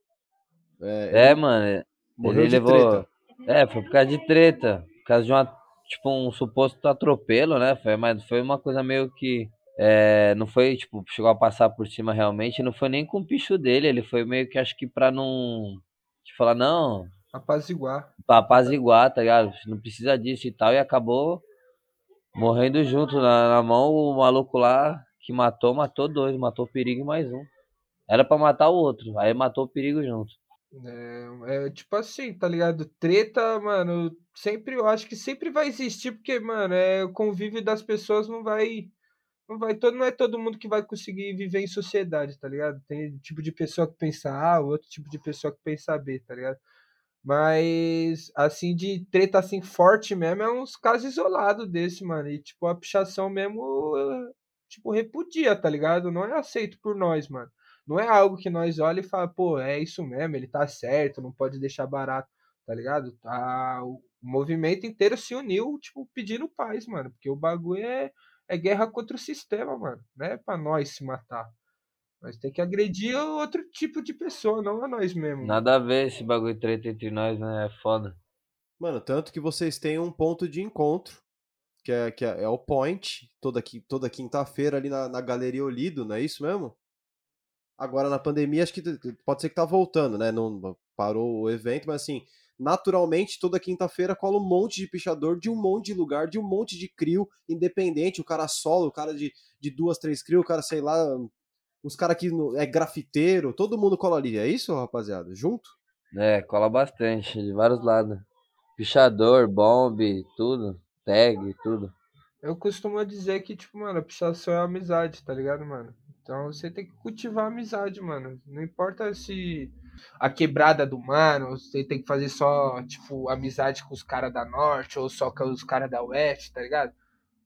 É, É, mano. morreu ele de levou. treta. É, foi por causa de treta. Por causa de uma, tipo, um suposto atropelo, né? Foi, mas foi uma coisa meio que. É, não foi, tipo, chegou a passar por cima realmente. Não foi nem com o picho dele. Ele foi meio que, acho que pra não. Tipo, falar, não, Apaziguar. pra apaziguar, tá ligado? Não precisa disso e tal. E acabou morrendo junto na, na mão. O maluco lá que matou, matou dois. Matou o perigo e mais um. Era pra matar o outro. Aí matou o perigo junto. É, é tipo assim, tá ligado? Treta, mano, sempre eu acho que sempre vai existir, porque, mano, é, o convívio das pessoas não vai. Vai todo, não é todo mundo que vai conseguir viver em sociedade, tá ligado? Tem tipo de pessoa que pensa A, outro tipo de pessoa que pensa B, tá ligado? Mas, assim, de treta assim forte mesmo, é uns casos isolados desse, mano. E, tipo, a pichação mesmo, tipo, repudia, tá ligado? Não é aceito por nós, mano. Não é algo que nós olha e fala, pô, é isso mesmo, ele tá certo, não pode deixar barato, tá ligado? Tá, o movimento inteiro se uniu, tipo, pedindo paz, mano. Porque o bagulho é, é guerra contra o sistema, mano. Não é pra nós se matar. Mas tem que agredir outro tipo de pessoa, não a nós mesmo. Nada a ver esse bagulho de treta entre nós, né? É foda. Mano, tanto que vocês têm um ponto de encontro, que é, que é, é o Point, toda, toda quinta-feira ali na, na Galeria Olido, não é isso mesmo? Agora na pandemia, acho que pode ser que tá voltando, né? Não parou o evento, mas assim, naturalmente, toda quinta-feira cola um monte de pichador de um monte de lugar, de um monte de crio independente, o cara solo, o cara de, de duas, três crio, o cara, sei lá, os caras que é grafiteiro, todo mundo cola ali. É isso, rapaziada? Junto? É, cola bastante, de vários lados. Pichador, bomb, tudo. Tag, tudo. Eu costumo dizer que, tipo, mano, a pichação é amizade, tá ligado, mano? Então você tem que cultivar a amizade, mano. Não importa se a quebrada do mano, você tem que fazer só, tipo, amizade com os caras da norte ou só com os caras da oeste, tá ligado?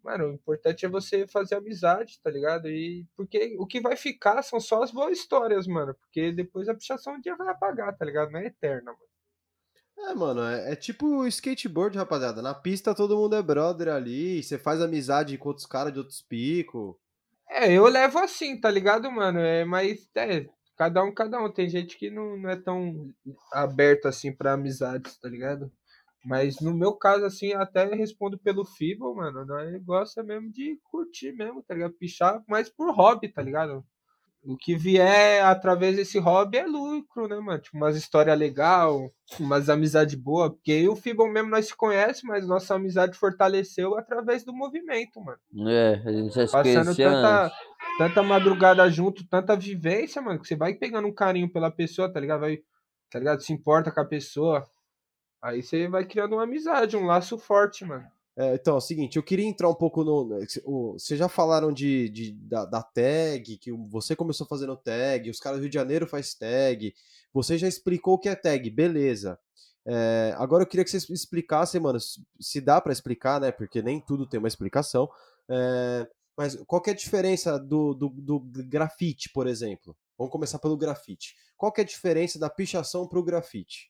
Mano, o importante é você fazer amizade, tá ligado? E porque o que vai ficar são só as boas histórias, mano. Porque depois a pichação um dia vai apagar, tá ligado? Não é eterna, mano. É, mano, é, é tipo skateboard, rapaziada. Na pista todo mundo é brother ali, você faz amizade com outros caras de outros picos. É, eu levo assim, tá ligado, mano? É, mas é, cada um, cada um. Tem gente que não, não é tão aberto assim pra amizades, tá ligado? Mas no meu caso, assim, até respondo pelo Fibel, mano. Nós gosta mesmo de curtir mesmo, tá ligado? Pichar, mas por hobby, tá ligado? O que vier através desse hobby é lucro, né, mano? Tipo, umas histórias legal, umas amizades boas. Porque eu e o Fibel mesmo nós se conhece, mas nossa amizade fortaleceu através do movimento, mano É, a gente já se passando tanta, antes. tanta madrugada junto, tanta vivência, mano, que você vai pegando um carinho pela pessoa, tá ligado? Vai, tá ligado? Se importa com a pessoa. Aí você vai criando uma amizade, um laço forte, mano. É, então, é o seguinte, eu queria entrar um pouco no. o- Vocês já falaram de, de- da, da tag, que o- você começou fazendo tag, os caras do Rio de Janeiro faz tag. Você já explicou o que é tag, beleza. É, agora eu queria que vocês explicassem, mano, se dá pra explicar, né? Porque nem tudo tem uma explicação. É, Mas qual é a diferença do, do, do grafite, por exemplo? Vamos começar pelo grafite. Qual é a diferença da pichação pro grafite?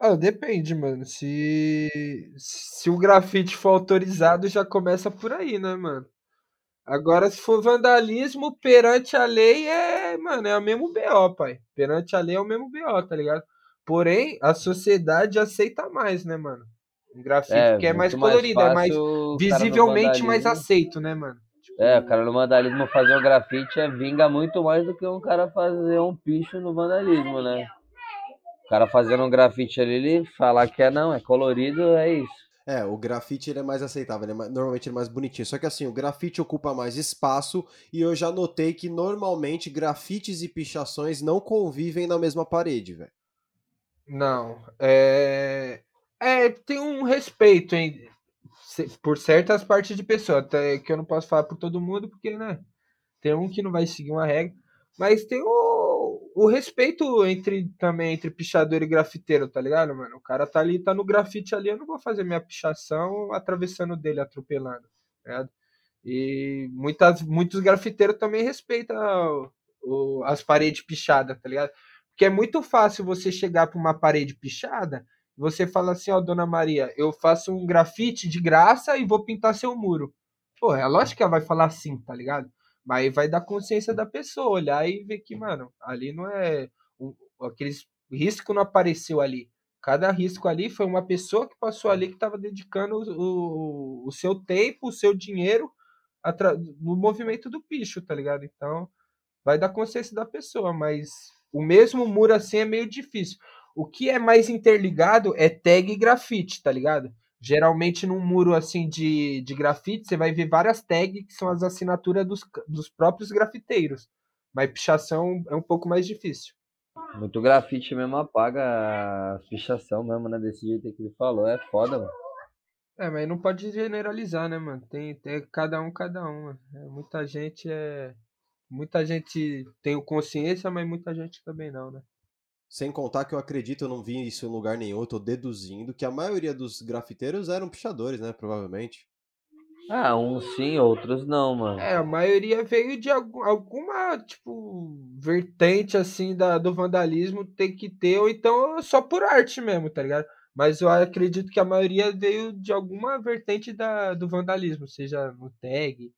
Ah, depende, mano. Se, se o grafite for autorizado, já começa por aí, né, mano? Agora, se for vandalismo perante a lei, é, mano, é o mesmo BO, pai. Perante a lei é o mesmo BO, tá ligado? Porém, a sociedade aceita mais, né, mano? Um grafite É, que é mais muito mais colorido, é mais visivelmente mais aceito, né, mano? Tipo, É, o cara no vandalismo fazer um grafite é, vinga muito mais do que um cara fazer um picho no vandalismo, né? O cara fazendo um grafite ali, ele falar que é não, é colorido, é isso. É, o grafite ele é mais aceitável, ele é mais- normalmente ele é mais bonitinho. Só que assim, o grafite ocupa mais espaço e eu já notei que normalmente grafites e pichações não convivem na mesma parede, velho. Não, é... É, tem um respeito em... se- por certas partes de pessoa, até que eu não posso falar por todo mundo, porque, né, tem um que não vai seguir uma regra, mas tem o, o respeito entre também entre pichador e grafiteiro, tá ligado, mano? O cara tá ali, tá no grafite ali, eu não vou fazer minha pichação atravessando dele, atropelando, ligado? E muitas, muitos grafiteiros também respeitam o- as paredes pichadas, tá ligado? Porque é muito fácil você chegar para uma parede pichada e você fala assim, ó, dona Maria, eu faço um grafite de graça e vou pintar seu muro. Pô, é lógico que ela vai falar assim, tá ligado? Mas vai dar consciência da pessoa, olhar e ver que, mano, ali não é. aqueles risco não apareceu ali. Cada risco ali foi uma pessoa que passou ali que estava dedicando o, o, o seu tempo, o seu dinheiro no movimento do picho, tá ligado? Então, vai dar consciência da pessoa, mas o mesmo muro assim é meio difícil. O que é mais interligado é tag e grafite, tá ligado? Geralmente num muro assim de, de grafite, você vai ver várias tags que são as assinaturas dos, dos próprios grafiteiros. Mas pichação é um pouco mais difícil. Muito grafite mesmo apaga a pichação mesmo, né? Desse jeito que ele falou, é foda, mano. É, mas não pode generalizar, né, mano? Tem, tem cada um, cada um. mano. É, muita gente é. Muita gente tem consciência, mas muita gente também não, né? Sem contar que eu acredito, eu não vi isso em lugar nenhum, eu tô deduzindo que a maioria dos grafiteiros eram pichadores, né? Provavelmente. Ah, uns sim, outros não, mano. É, a maioria veio de algum- alguma, tipo, vertente, assim, da, do vandalismo tem que ter, ou então só por arte mesmo, tá ligado? Mas eu acredito que a maioria veio de alguma vertente da, do vandalismo, seja no tag,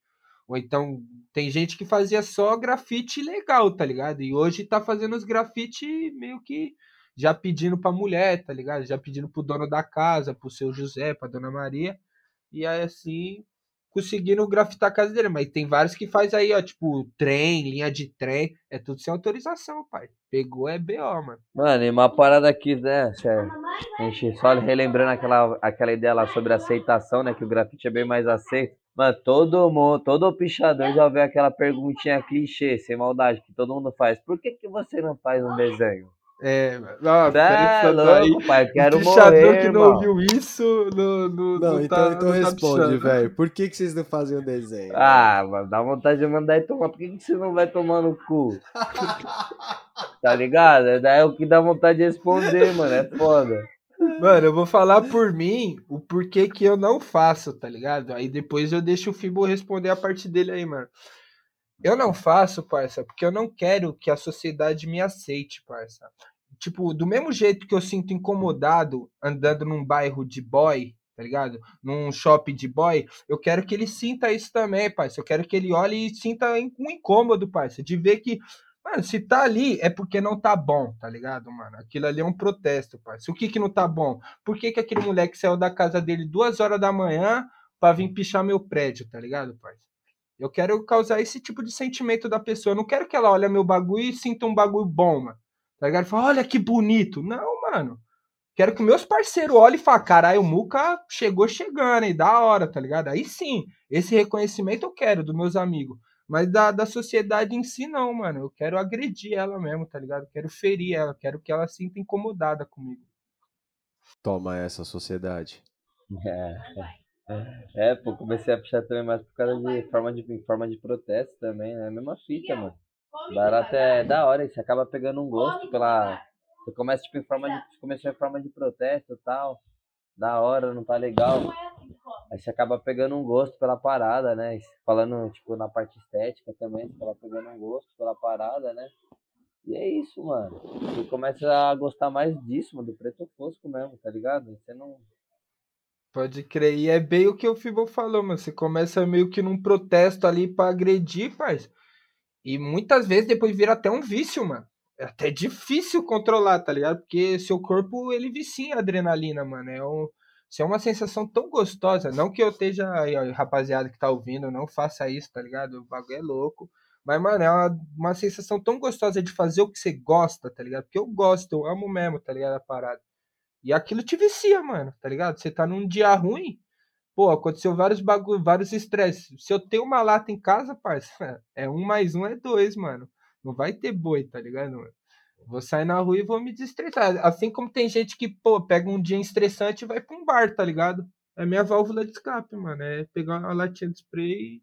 ou então tem gente que fazia só grafite legal, tá ligado? E hoje tá fazendo os grafite meio que já pedindo pra mulher, tá ligado? Já pedindo pro dono da casa, pro seu José, pra dona Maria, e aí assim conseguindo grafitar a casa dele. Mas tem vários que faz aí, ó, tipo, trem, linha de trem. É tudo sem autorização, pai. Pegou é BO, mano. Mano, e uma parada aqui, né? A gente só relembrando aquela, aquela ideia lá sobre aceitação, né? Que o grafite é bem mais aceito. Mano, todo mundo, todo pichador já ouviu aquela perguntinha clichê, sem maldade, que todo mundo faz. Por que, que você não faz um desenho? É, é pensando aí, louco, pai, <laughs> quero pichador morrer, que não ouviu isso, não, não, Não, não então, tá, então não tá responde, pichando. velho. Por que, que vocês não fazem o desenho? Ah, mano, dá vontade de mandar ele tomar. Por que, que você não vai tomar no cu? <laughs> Tá ligado? Daí é o que dá vontade de responder, mano. É foda. Mano, eu vou falar por mim o porquê que eu não faço, tá ligado? Aí depois eu deixo o Fibo responder a parte dele aí, mano. Eu não faço, parça, porque eu não quero que a sociedade me aceite, parça. Tipo, do mesmo jeito que eu sinto incomodado andando num bairro de boy, tá ligado? Num shopping de boy, eu quero que ele sinta isso também, parça. Eu quero que ele olhe e sinta in- um incômodo, parça, de ver que, mano, se tá ali é porque não tá bom, tá ligado, mano? Aquilo ali é um protesto, parça. O que que não tá bom? Por que que aquele moleque saiu da casa dele duas horas da manhã pra vir pichar meu prédio, tá ligado, parça? Eu quero causar esse tipo de sentimento da pessoa. Eu não quero que ela olhe meu bagulho e sinta um bagulho bom, mano. Tá ligado? Fala, olha que bonito. Não, mano. Quero que meus parceiros olhem e falem, caralho, o Muca chegou chegando, e da hora, tá ligado? Aí sim, esse reconhecimento eu quero dos meus amigos. Mas da, da sociedade em si, não, mano. Eu quero agredir ela mesmo, tá ligado? Eu quero ferir ela, quero que ela sinta incomodada comigo. Toma essa sociedade. É, é, pô, comecei a pichar também mais por causa de forma de, forma de protesto também, né? Mesma fita, mano. Barato é da hora, e você acaba pegando um gosto pela. Você começa tipo em forma de. Começou em forma de protesto e tal. Da hora, não tá legal. Aí você acaba pegando um gosto pela parada, né? Falando, tipo, na parte estética também, você acaba pegando um gosto pela parada, né? E é isso, mano. Você começa a gostar mais disso, mano, do preto fosco mesmo, tá ligado? Você não. Pode crer. E é bem o que o Fibo falou, mano. Você começa meio que num protesto ali pra agredir, faz. E muitas vezes depois vira até um vício, mano. É até difícil controlar, tá ligado? Porque seu corpo, ele vicia em adrenalina, mano. É um isso é uma sensação tão gostosa. Não que eu esteja rapaziada que tá ouvindo, não faça isso, tá ligado? O bagulho é louco. Mas, mano, é uma, uma sensação tão gostosa de fazer o que você gosta, tá ligado? Porque eu gosto, eu amo mesmo, tá ligado? A parada. E aquilo te vicia, mano, tá ligado? Você tá num dia ruim, pô, aconteceu vários bagulho, vários estresses. Se eu tenho uma lata em casa, parça, <laughs> é um mais um é dois, mano. Não vai ter boi, tá ligado, mano? Vou sair na rua e vou me desestressar. Assim como tem gente que, pô, pega um dia estressante e vai pra um bar, tá ligado? É minha válvula de escape, mano. É pegar uma latinha de spray e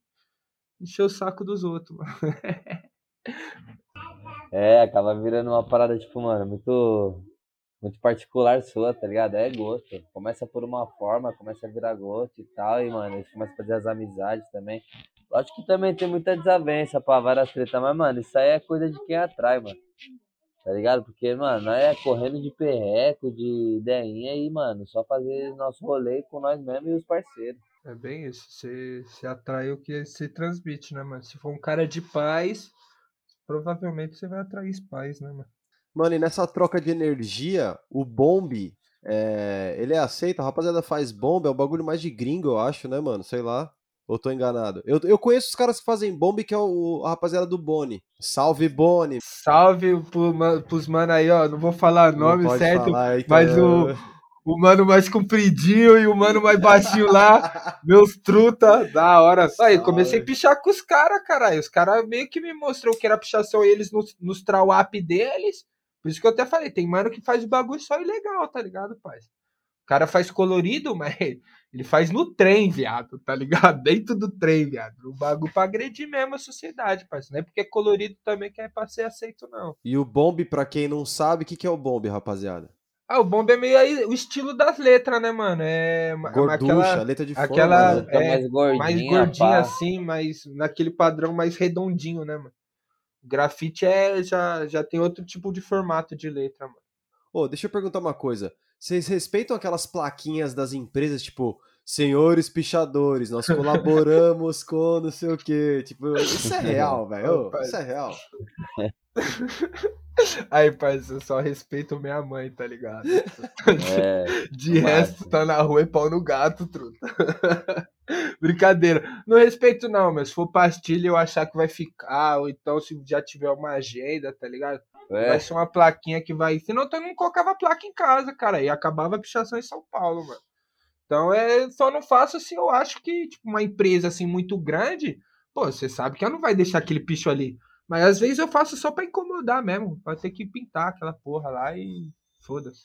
encher o saco dos outros, mano. <laughs> é, acaba virando uma parada, tipo, mano, muito, muito particular sua, tá ligado? É gosto. Começa por uma forma, começa a virar gosto e tal, e, mano, isso começa a fazer as amizades também. Lógico que também tem muita desavença pra várias tretas, mas, mano, isso aí é coisa de quem atrai, mano. Tá ligado? Porque, mano, nós é correndo de perreco, de ideinha e, mano, só fazer nosso rolê com nós mesmos e os parceiros. É bem isso. Você, você atrai o que se transmite, né, mano? Se for um cara de paz, provavelmente você vai atrair paz, né, mano? Mano, e nessa troca de energia, o bombe, é, ele é aceito, a rapaziada faz bomba, é o bagulho mais de gringo, eu acho, né, mano? Sei lá. Ou tô enganado? Eu, eu conheço os caras que fazem bomba, que é o, a rapaziada do Boni. Salve, Boni! Salve pro, pros mano aí, ó. Não vou falar nome certo, falar, então... mas o, o mano mais compridinho e o mano mais baixinho lá, <laughs> meus truta, da hora. Aí, comecei a pichar com os caras, caralho. Os caras meio que me mostrou que era pichação eles nos, nos trawap deles. Por isso que eu até falei, tem mano que faz bagulho só ilegal, tá ligado, pai? O cara faz colorido, <laughs> mas ele faz no trem, viado, tá ligado? <laughs> Dentro do trem, viado. O bagulho pra agredir mesmo a sociedade, parceiro. Não é porque é colorido também que é pra ser aceito, não. E o bombe, pra quem não sabe, o que, que é o bombe, rapaziada? Ah, o bombe é meio aí o estilo das letras, né, mano? É Gorducha, aquela, letra de forma, aquela, né? é, mais gordinha, mais gordinha assim, mas naquele padrão mais redondinho, né, mano? O grafite é, já, já tem outro tipo de formato de letra, mano. Ô, oh, deixa eu perguntar uma coisa. Vocês respeitam aquelas plaquinhas das empresas, tipo, senhores pichadores, nós colaboramos com não sei o quê. Tipo, isso é real, velho. Isso é real. <laughs> Aí, parceiro, eu só respeito minha mãe, tá ligado? <laughs> É, De resto, tá na rua e pau no gato, truta. <laughs> Brincadeira. Não respeito, não, mas se for pastilha eu achar que vai ficar, ou então se já tiver uma agenda, tá ligado? É. Vai ser uma plaquinha que vai. Senão eu não colocava placa em casa, cara. E acabava a pichação em São Paulo, mano. Então é só não faço se eu acho que tipo, uma empresa assim muito grande, pô, você sabe que ela não vai deixar aquele picho ali. Mas às vezes eu faço só para incomodar mesmo, para ter que pintar aquela porra lá e foda-se.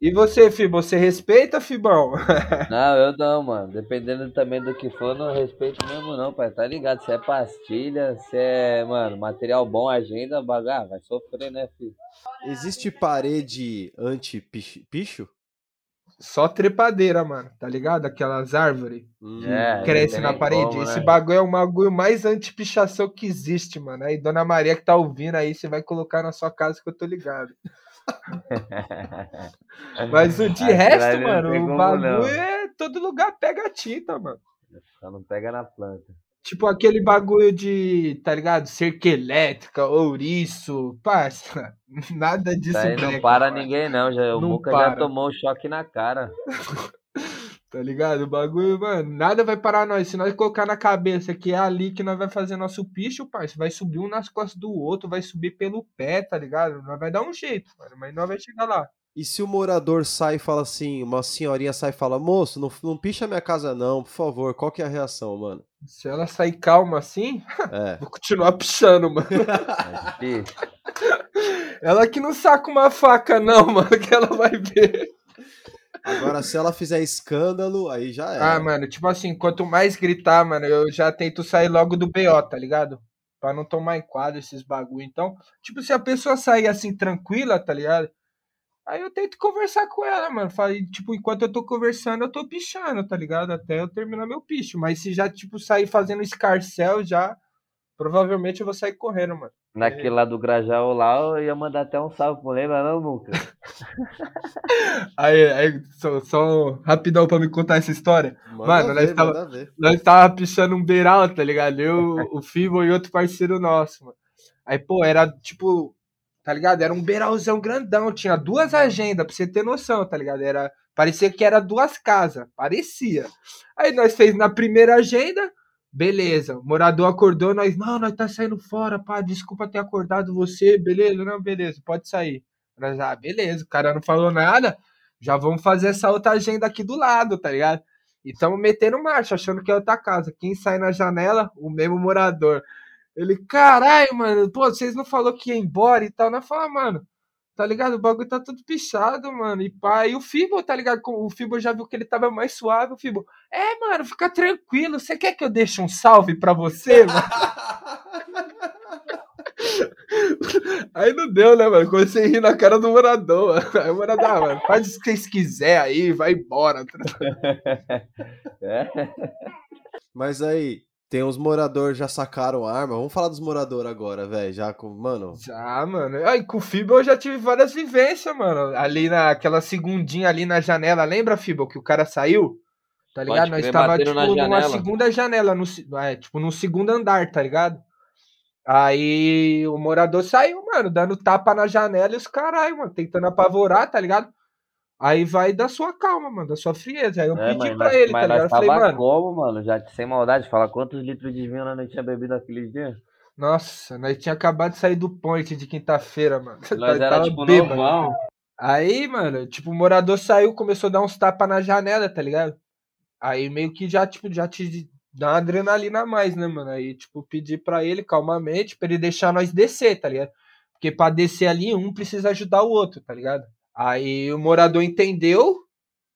E você, Fibo, você respeita, Fibão? <laughs> Não, eu não, mano. Dependendo também do que for, não respeito mesmo não, pai. Tá ligado? Se é pastilha, se é, mano, material bom, agenda, bagar, vai sofrer, né, filho? Existe parede anti-picho? Só trepadeira, mano, tá ligado? Aquelas árvores hum, é, cresce na parede. Como, Esse né? bagulho é o bagulho mais anti-pichação que existe, mano. Aí, Dona Maria que tá ouvindo aí, você vai colocar na sua casa que eu tô ligado. Mas o de resto, mano, o bagulho não. é todo lugar pega tinta, mano. Só não pega na planta. Tipo aquele bagulho de, tá ligado? Cerca elétrica, ouriço, parça. <laughs> Nada disso. Isso aí não para ninguém, não. Já, o Muca já tomou um choque na cara. <laughs> Tá ligado? O bagulho, mano, nada vai parar nós. Se nós colocar na cabeça que é ali que nós vai fazer nosso picho, parceiro, vai subir um nas costas do outro, vai subir pelo pé, tá ligado? Nós vai dar um jeito, mano, mas nós vai chegar lá. E se o morador sai e fala assim, uma senhorinha sai e fala, moço, não, não picha minha casa não, por favor, qual que é a reação, mano? Se ela sair calma assim, <laughs> é. vou continuar pichando, mano. <laughs> Ela que não saca uma faca não, <laughs> mano, que ela vai ver. Agora, se ela fizer escândalo, aí já é. Ah, mano, tipo assim, quanto mais gritar, mano, eu já tento sair logo do BO, tá ligado? Pra não tomar em quadro esses bagulho. Então, tipo, se a pessoa sair assim tranquila, tá ligado? Aí eu tento conversar com ela, mano. Falei, tipo, enquanto eu tô conversando, eu tô pichando, tá ligado? Até eu terminar meu picho. Mas se já, tipo, sair fazendo escarcel, já. Provavelmente eu vou sair correndo, mano. Naquele lá do Grajaú lá, eu ia mandar até um salve, não lembra não, nunca? <laughs> Aí, aí só, só rapidão pra me contar essa história. Manda Mano, ver, nós tava-. Nós tava pichando um beiral, tá ligado? Eu, o Fibo e outro parceiro nosso, mano. Aí, pô, era tipo, tá ligado? Era um beiralzão grandão, tinha duas agendas, pra você ter noção, tá ligado? Era, parecia que era duas casas, parecia. Aí nós fez na primeira agenda, beleza. O morador acordou, nós, não, nós tá saindo fora, pá, desculpa ter acordado você, beleza? Não, beleza, pode sair. Nós, ah, beleza, o cara não falou nada, já vamos fazer essa outra agenda aqui do lado, tá ligado? E estamos metendo marcha, achando que é outra casa. Quem sai na janela, o mesmo morador. Ele, caralho, mano, pô, vocês não falou que ia embora e tal. Nós falamos, mano, tá ligado? O bagulho tá tudo pichado, mano. E pá, e o Fibo, tá ligado? O Fibo já viu que ele tava mais suave. O Fibo, é, mano, fica tranquilo. Você quer que eu deixe um salve pra você, mano? <laughs> Aí não deu, né, mano? Comecei a rir na cara do morador. mano. Aí o morador, ah, mano, faz o que vocês quiser aí, vai embora. <laughs> É? Mas aí, tem uns moradores já sacaram arma. Vamos falar dos moradores agora, velho. Já com. Mano. Já, mano. Aí com o Fibo eu já tive várias vivências, mano. Ali naquela segundinha ali na janela, lembra, Fibo, que o cara saiu? Tá ligado? Pode Nós tava, tipo, na numa janela. segunda janela, no, é, tipo, num segundo andar, tá ligado? Aí o morador saiu, mano, dando tapa na janela e os caralho, mano, tentando apavorar, tá ligado? Aí vai da sua calma, mano, da sua frieza. Aí eu É, pedi mas pra ele, tá mas ligado? Eu falei, tava mano, como, mano? Já sem maldade, fala quantos litros de vinho nós não tinha bebido naquele dia? nossa, nós tinha acabado de sair do point de quinta-feira, mano. <laughs> Nós era Tava tipo bêbado. normal. Aí, mano, tipo, o morador saiu, começou a dar uns tapas na janela, tá ligado? Aí meio que já, tipo, já te dá uma adrenalina a mais, né, mano? Aí, tipo, pedi pra ele calmamente, pra ele deixar nós descer, tá ligado? Porque pra descer ali, um precisa ajudar o outro, tá ligado? Aí o morador entendeu,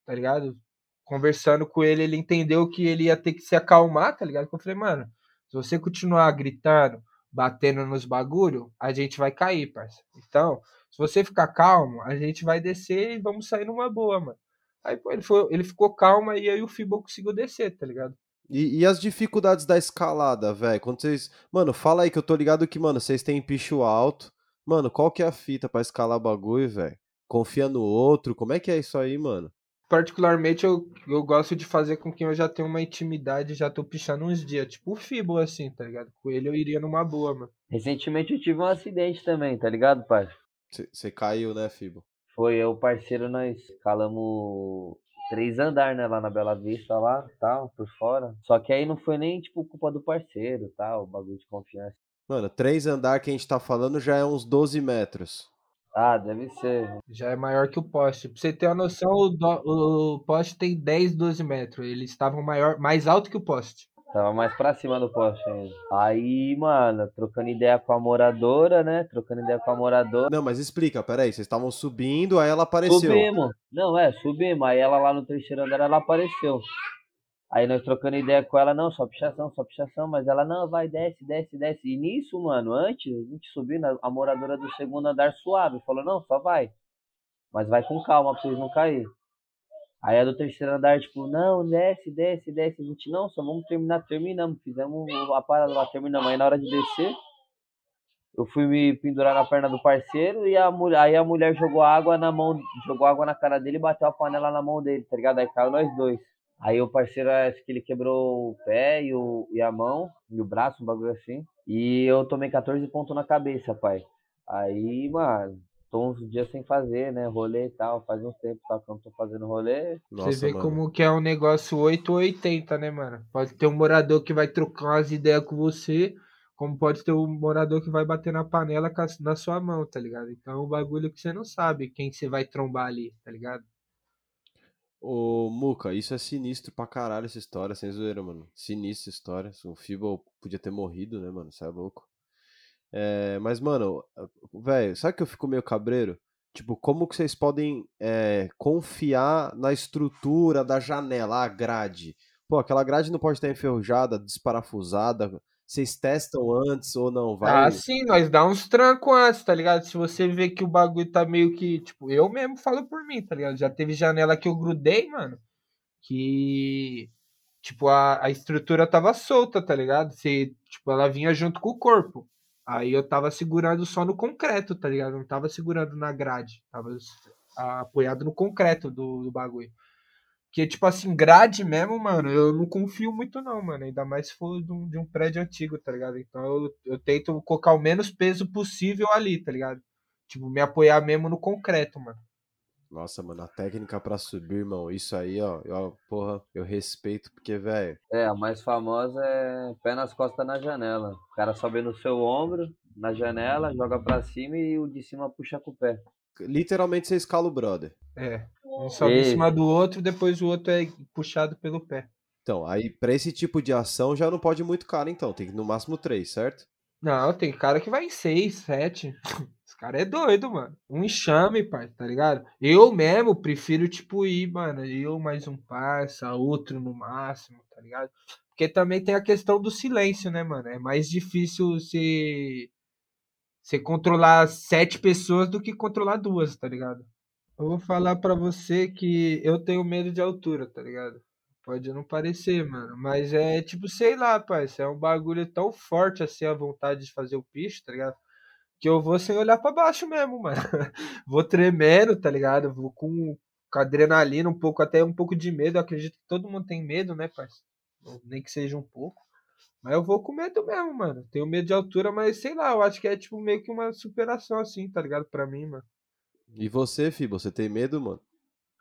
tá ligado? Conversando com ele, ele entendeu que ele ia ter que se acalmar, tá ligado? Eu falei, mano, se você continuar gritando, batendo nos bagulho, a gente vai cair, parça. Então, se você ficar calmo, a gente vai descer e vamos sair numa boa, mano. Aí, pô, ele, foi, ele ficou calmo e aí o Fibo conseguiu descer, tá ligado? E, e as dificuldades da escalada, velho? Quando vocês. Mano, fala aí que eu tô ligado que, mano, vocês têm picho alto. Mano, qual que é a fita pra escalar bagulho, velho? Confia no outro? Como é que é isso aí, mano? Particularmente, eu, eu gosto de fazer com quem eu já tenho uma intimidade, já tô pichando uns dias. Tipo o Fibo, assim, tá ligado? Com ele eu iria numa boa, mano. Recentemente eu tive um acidente também, tá ligado, pai? Você caiu, né, Fibo? Foi eu, parceiro, nós calamos três andar, né, lá na Bela Vista, lá, tal, por fora. Só que aí não foi nem, tipo, culpa do parceiro, tal, bagulho de confiança. Mano, três andar que a gente tá falando já é uns 12 metros. Ah, deve ser. Já é maior que o poste. Pra você ter uma noção, o, do- o poste tem 10, 12 metros. Eles estavam maior, mais alto que o poste. Tava mais pra cima do poste ainda. Aí, mano, trocando ideia com a moradora, né? Trocando ideia com a moradora. Não, mas explica, peraí. Vocês estavam subindo, aí ela apareceu. Subimos. Não, é, subimos. Aí ela lá no terceiro andar, ela apareceu. Aí nós trocando ideia com ela, não, só pichação, só pichação, mas ela, não, vai, desce, desce, desce. E nisso, mano, antes, a gente subindo, a- moradora do segundo andar suave, falou, não, só vai. Mas vai com calma pra vocês não cair. Aí a do terceiro andar, tipo, não, desce, desce, desce. A gente, não, só vamos terminar, terminamos. Fizemos a parada lá, terminamos. Aí na hora de descer, eu fui me pendurar na perna do parceiro e a mulher, aí a mulher jogou água na mão, jogou água na cara dele e bateu a panela na mão dele, tá ligado? Aí caiu nós dois. Aí o parceiro, acho que ele quebrou o pé e, o, e a mão, e o braço, um bagulho assim. E eu tomei 14 pontos na cabeça, pai. Aí, mano, tô uns dias sem fazer, né? Rolê e tal. Faz uns tempos tá, que eu não tô fazendo rolê. Nossa, você vê mano. como que é um negócio 8 ou 80, né, mano? Pode ter um morador que vai trocar umas ideias com você, como pode ter um morador que vai bater na panela com a- na sua mão, tá ligado? Então é um bagulho que você não sabe quem você vai trombar ali, tá ligado? Ô, Muca, isso é sinistro pra caralho essa história, sem zoeira, mano. Sinistra história. O Fibo podia ter morrido, né, mano? Isso é louco. É, mas, mano, velho, sabe que eu fico meio cabreiro? Tipo, como que vocês podem é, confiar na estrutura da janela, a grade? Pô, aquela grade não pode estar enferrujada, desparafusada. Vocês testam antes ou não? Vai. Ah, sim, nós dá uns trancos antes, tá ligado? Se você vê que o bagulho tá meio que. Tipo, eu mesmo falo por mim, tá ligado? Já teve janela que eu grudei, mano. Que. Tipo, a, a estrutura tava solta, tá ligado? Se, tipo, ela vinha junto com o corpo. Aí eu tava segurando só no concreto, tá ligado? Não tava segurando na grade. Tava apoiado no concreto do, do bagulho. Que, tipo assim, grade mesmo, mano, eu não confio muito não, mano. Ainda mais se for de um, de um prédio antigo, tá ligado? Então eu, eu tento colocar o menos peso possível ali, tá ligado? Tipo, me apoiar mesmo no concreto, mano. Nossa, mano, a técnica pra subir, irmão, isso aí, ó, eu, porra, eu respeito, porque, velho. É, a mais famosa é pé nas costas na janela. O cara sobe no seu ombro, na janela, joga pra cima e o de cima puxa com o pé. Literalmente você escala o brother. É. Um sobe em Esse. cima do outro, depois o outro é puxado pelo pé. Então, aí pra esse tipo de ação já não pode ir muito caro, então. Tem que no máximo três, certo? Não, tem cara que vai em 6, 7. <laughs> Esse cara é doido, mano. Um enxame, pai, tá ligado? Eu mesmo prefiro, tipo, ir, mano. Eu mais um parça, outro no máximo, tá ligado? Porque também tem a questão do silêncio, né, mano? É mais difícil você, você controlar sete pessoas do que controlar duas, tá ligado? Eu vou falar pra você que eu tenho medo de altura, tá ligado? Pode não parecer, mano. Mas é tipo, sei lá, parça. É um bagulho tão forte assim a vontade de fazer o picho, tá ligado? Que eu vou sem olhar pra baixo mesmo, <laughs> mano. vou tremendo, tá ligado? Vou com, com adrenalina, um pouco, até um pouco de medo. Eu acredito que todo mundo tem medo, né, parça? Nem que seja um pouco. Mas eu vou com medo mesmo, mano. Tenho medo de altura, mas sei lá, eu acho que é tipo meio que uma superação assim, tá ligado? Pra mim, mano. E você, Fibo, você tem medo, mano?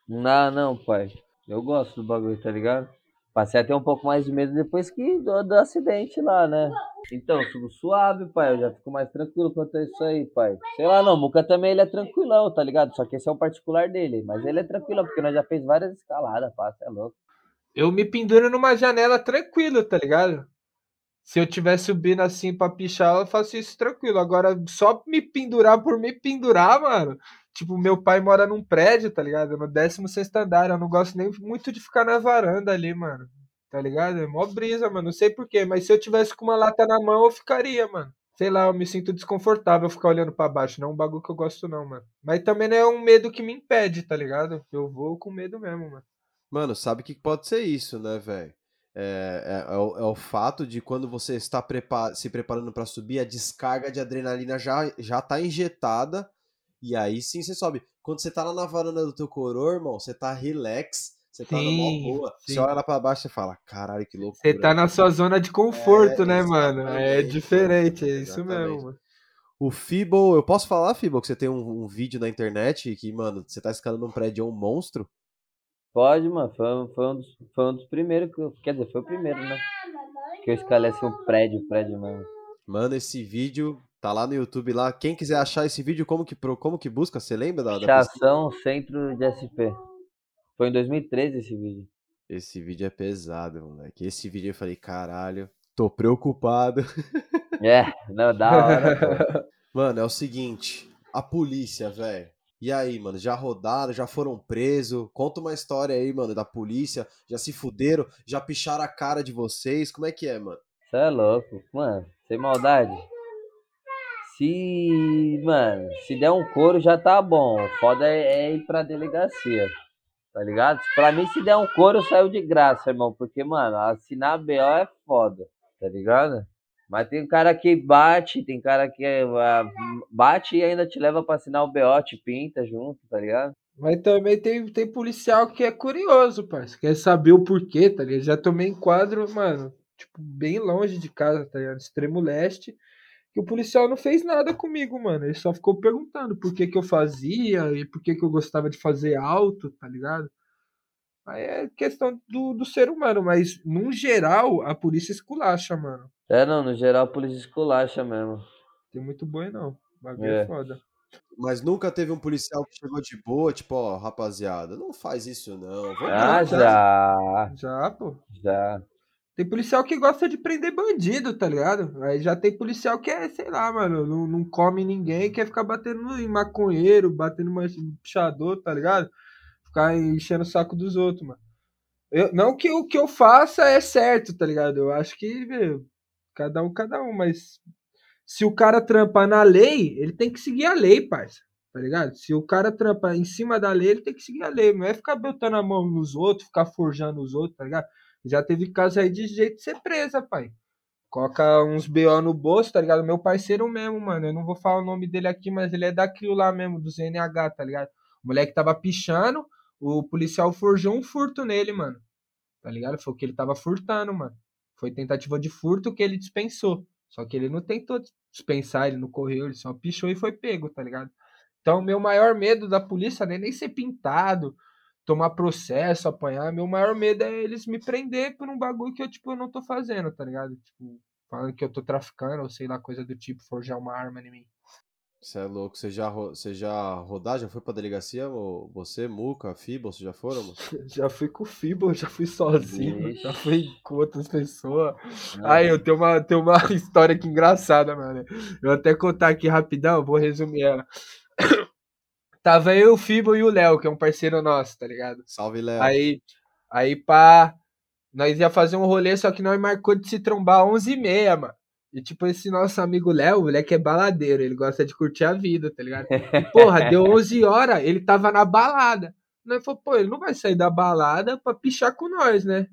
Não, não, pai. Eu gosto do bagulho, tá ligado? Passei a ter um pouco mais de medo depois que do, do acidente lá, né? Então, subo suave, pai. Eu já fico mais tranquilo quanto a isso aí, pai. Sei lá, não. O Muca também ele é tranquilão, tá ligado? Só que esse é o particular dele. Mas ele é tranquilão, porque nós já fez várias escaladas, pá, cê é louco. Eu me penduro numa janela tranquilo, tá ligado? Se eu tiver subindo assim pra pichar, eu faço isso tranquilo. Agora, só me pendurar por me pendurar, mano. Tipo, meu pai mora num prédio, tá ligado? No 16 andar. Eu não gosto nem muito de ficar na varanda ali, mano. Tá ligado? É mó brisa, mano. Não sei porquê, mas se eu tivesse com uma lata na mão, eu ficaria, mano. Sei lá, eu me sinto desconfortável ficar olhando pra baixo. Não é um bagulho que eu gosto, não, mano. Mas também não é um medo que me impede, tá ligado? Eu vou com medo mesmo, mano. Mano, sabe que pode ser isso, né, velho? É, é, é o, é o fato de quando você está prepa- se preparando pra subir, a descarga de adrenalina já, já tá injetada. E aí sim você sobe. Quando você tá lá na varanda do teu coroa, irmão, você tá relax, você tá numa Sim, boa. Você sim. olha lá pra baixo e fala, caralho, que loucura. Você tá na sua zona de conforto, É, né, mano? É diferente, é isso exatamente. mesmo, mano. O Fibo, eu posso falar, Fibo, que você tem um, um vídeo na internet que, mano, você tá escalando um prédio é um monstro? Pode, mano. Foi, um- foi, um dos, foi um dos primeiros que eu. Quer dizer, foi o primeiro, né? Que eu escalei assim um prédio, prédio mesmo. Mano, esse vídeo tá lá no YouTube lá. Quem quiser achar esse vídeo, como que, como que busca? Você lembra da, da pesquisa? Pichação Centro de SP. Foi em 2013 esse vídeo. Esse vídeo é pesado, moleque. Esse vídeo eu falei, caralho, tô preocupado. <laughs> É, não, da hora, pô. <laughs> Mano, é o seguinte, a polícia, velho. E aí, mano, já rodaram, já foram presos? Conta uma história aí, mano, da polícia. Já se fuderam? Já picharam a cara de vocês? Como é que é, mano? Você é louco. Mano, sem maldade. Se, mano, se der um couro já tá bom. O Foda é, é ir pra delegacia. Tá ligado? Pra mim, se der um couro, saiu de graça, irmão. Porque, mano, assinar BO é foda. Tá ligado? Mas tem cara que bate, tem cara que ah, bate e ainda te leva pra assinar o BO, te pinta junto, tá ligado? Mas também tem, tem policial que é curioso, parceiro. Quer saber o porquê, tá ligado? Já tomei enquadro, mano, tipo, bem longe de casa, tá ligado? Extremo leste. Que o policial não fez nada comigo, mano. Ele só ficou perguntando por que que eu fazia e por que que eu gostava de fazer alto, tá ligado? Aí é questão do, do ser humano, mas, num geral, a polícia esculacha, mano. É, não, no geral a polícia esculacha mesmo. Tem muito boi, não. O bagulho é, É. foda. Mas nunca teve um policial que chegou de boa, tipo, ó, rapaziada, não faz isso não. Vamos Ah, já, Já, pô. já. Tem policial que gosta de prender bandido, tá ligado? Aí já tem policial que é, sei lá, mano, não, não come ninguém, quer ficar batendo em maconheiro, batendo em pichador, tá ligado? Ficar enchendo o saco dos outros, mano. Eu, não que o que eu faça é certo, tá ligado? Eu acho que, meu, Cada um, cada um, mas se o cara trampa na lei, ele tem que seguir a lei, parça. Tá ligado? Se o cara trampa em cima da lei, ele tem que seguir a lei. Não é ficar botando a mão nos outros, ficar forjando os outros, tá ligado? Já teve caso aí de jeito de ser presa, pai. Coloca uns BO no bolso, tá ligado? Meu parceiro mesmo, mano. Eu não vou falar o nome dele aqui, mas ele é da CRIO lá mesmo, do ZNH, tá ligado? O moleque tava pichando, o policial forjou um furto nele, mano. Tá ligado? Foi o que ele tava furtando, mano. Foi tentativa de furto que ele dispensou. Só que ele não tentou dispensar, ele não correu, ele só pichou e foi pego, tá ligado? Então, meu maior medo da polícia não é nem ser pintado, tomar processo, apanhar. Meu maior medo é eles me prender por um bagulho que eu, tipo, eu não tô fazendo, tá ligado? Tipo, falando que eu tô traficando ou sei lá, coisa do tipo, forjar uma arma em mim. Você é louco, você já, você já rodar, já foi pra delegacia? Ou você, Muca, Fibo, você já foram? Mano? <laughs> já fui com o Fibo, já fui sozinho, Ixi. já fui com outras pessoas. Aí eu tenho uma, tenho uma <laughs> história aqui engraçada, mano. Eu vou até contar aqui rapidão, vou resumir ela. Tava eu, o Fibo e o Léo, que é um parceiro nosso, tá ligado? Salve, Léo. Aí, aí pá, nós ia fazer um rolê, só que nós marcou de se trombar 11h30, mano. E tipo, esse nosso amigo Léo, o moleque é baladeiro, ele gosta de curtir a vida, tá ligado? E, porra, deu <laughs> 11 horas, ele tava na balada. Nós falou, pô, ele não vai sair da balada pra pichar com nós, né?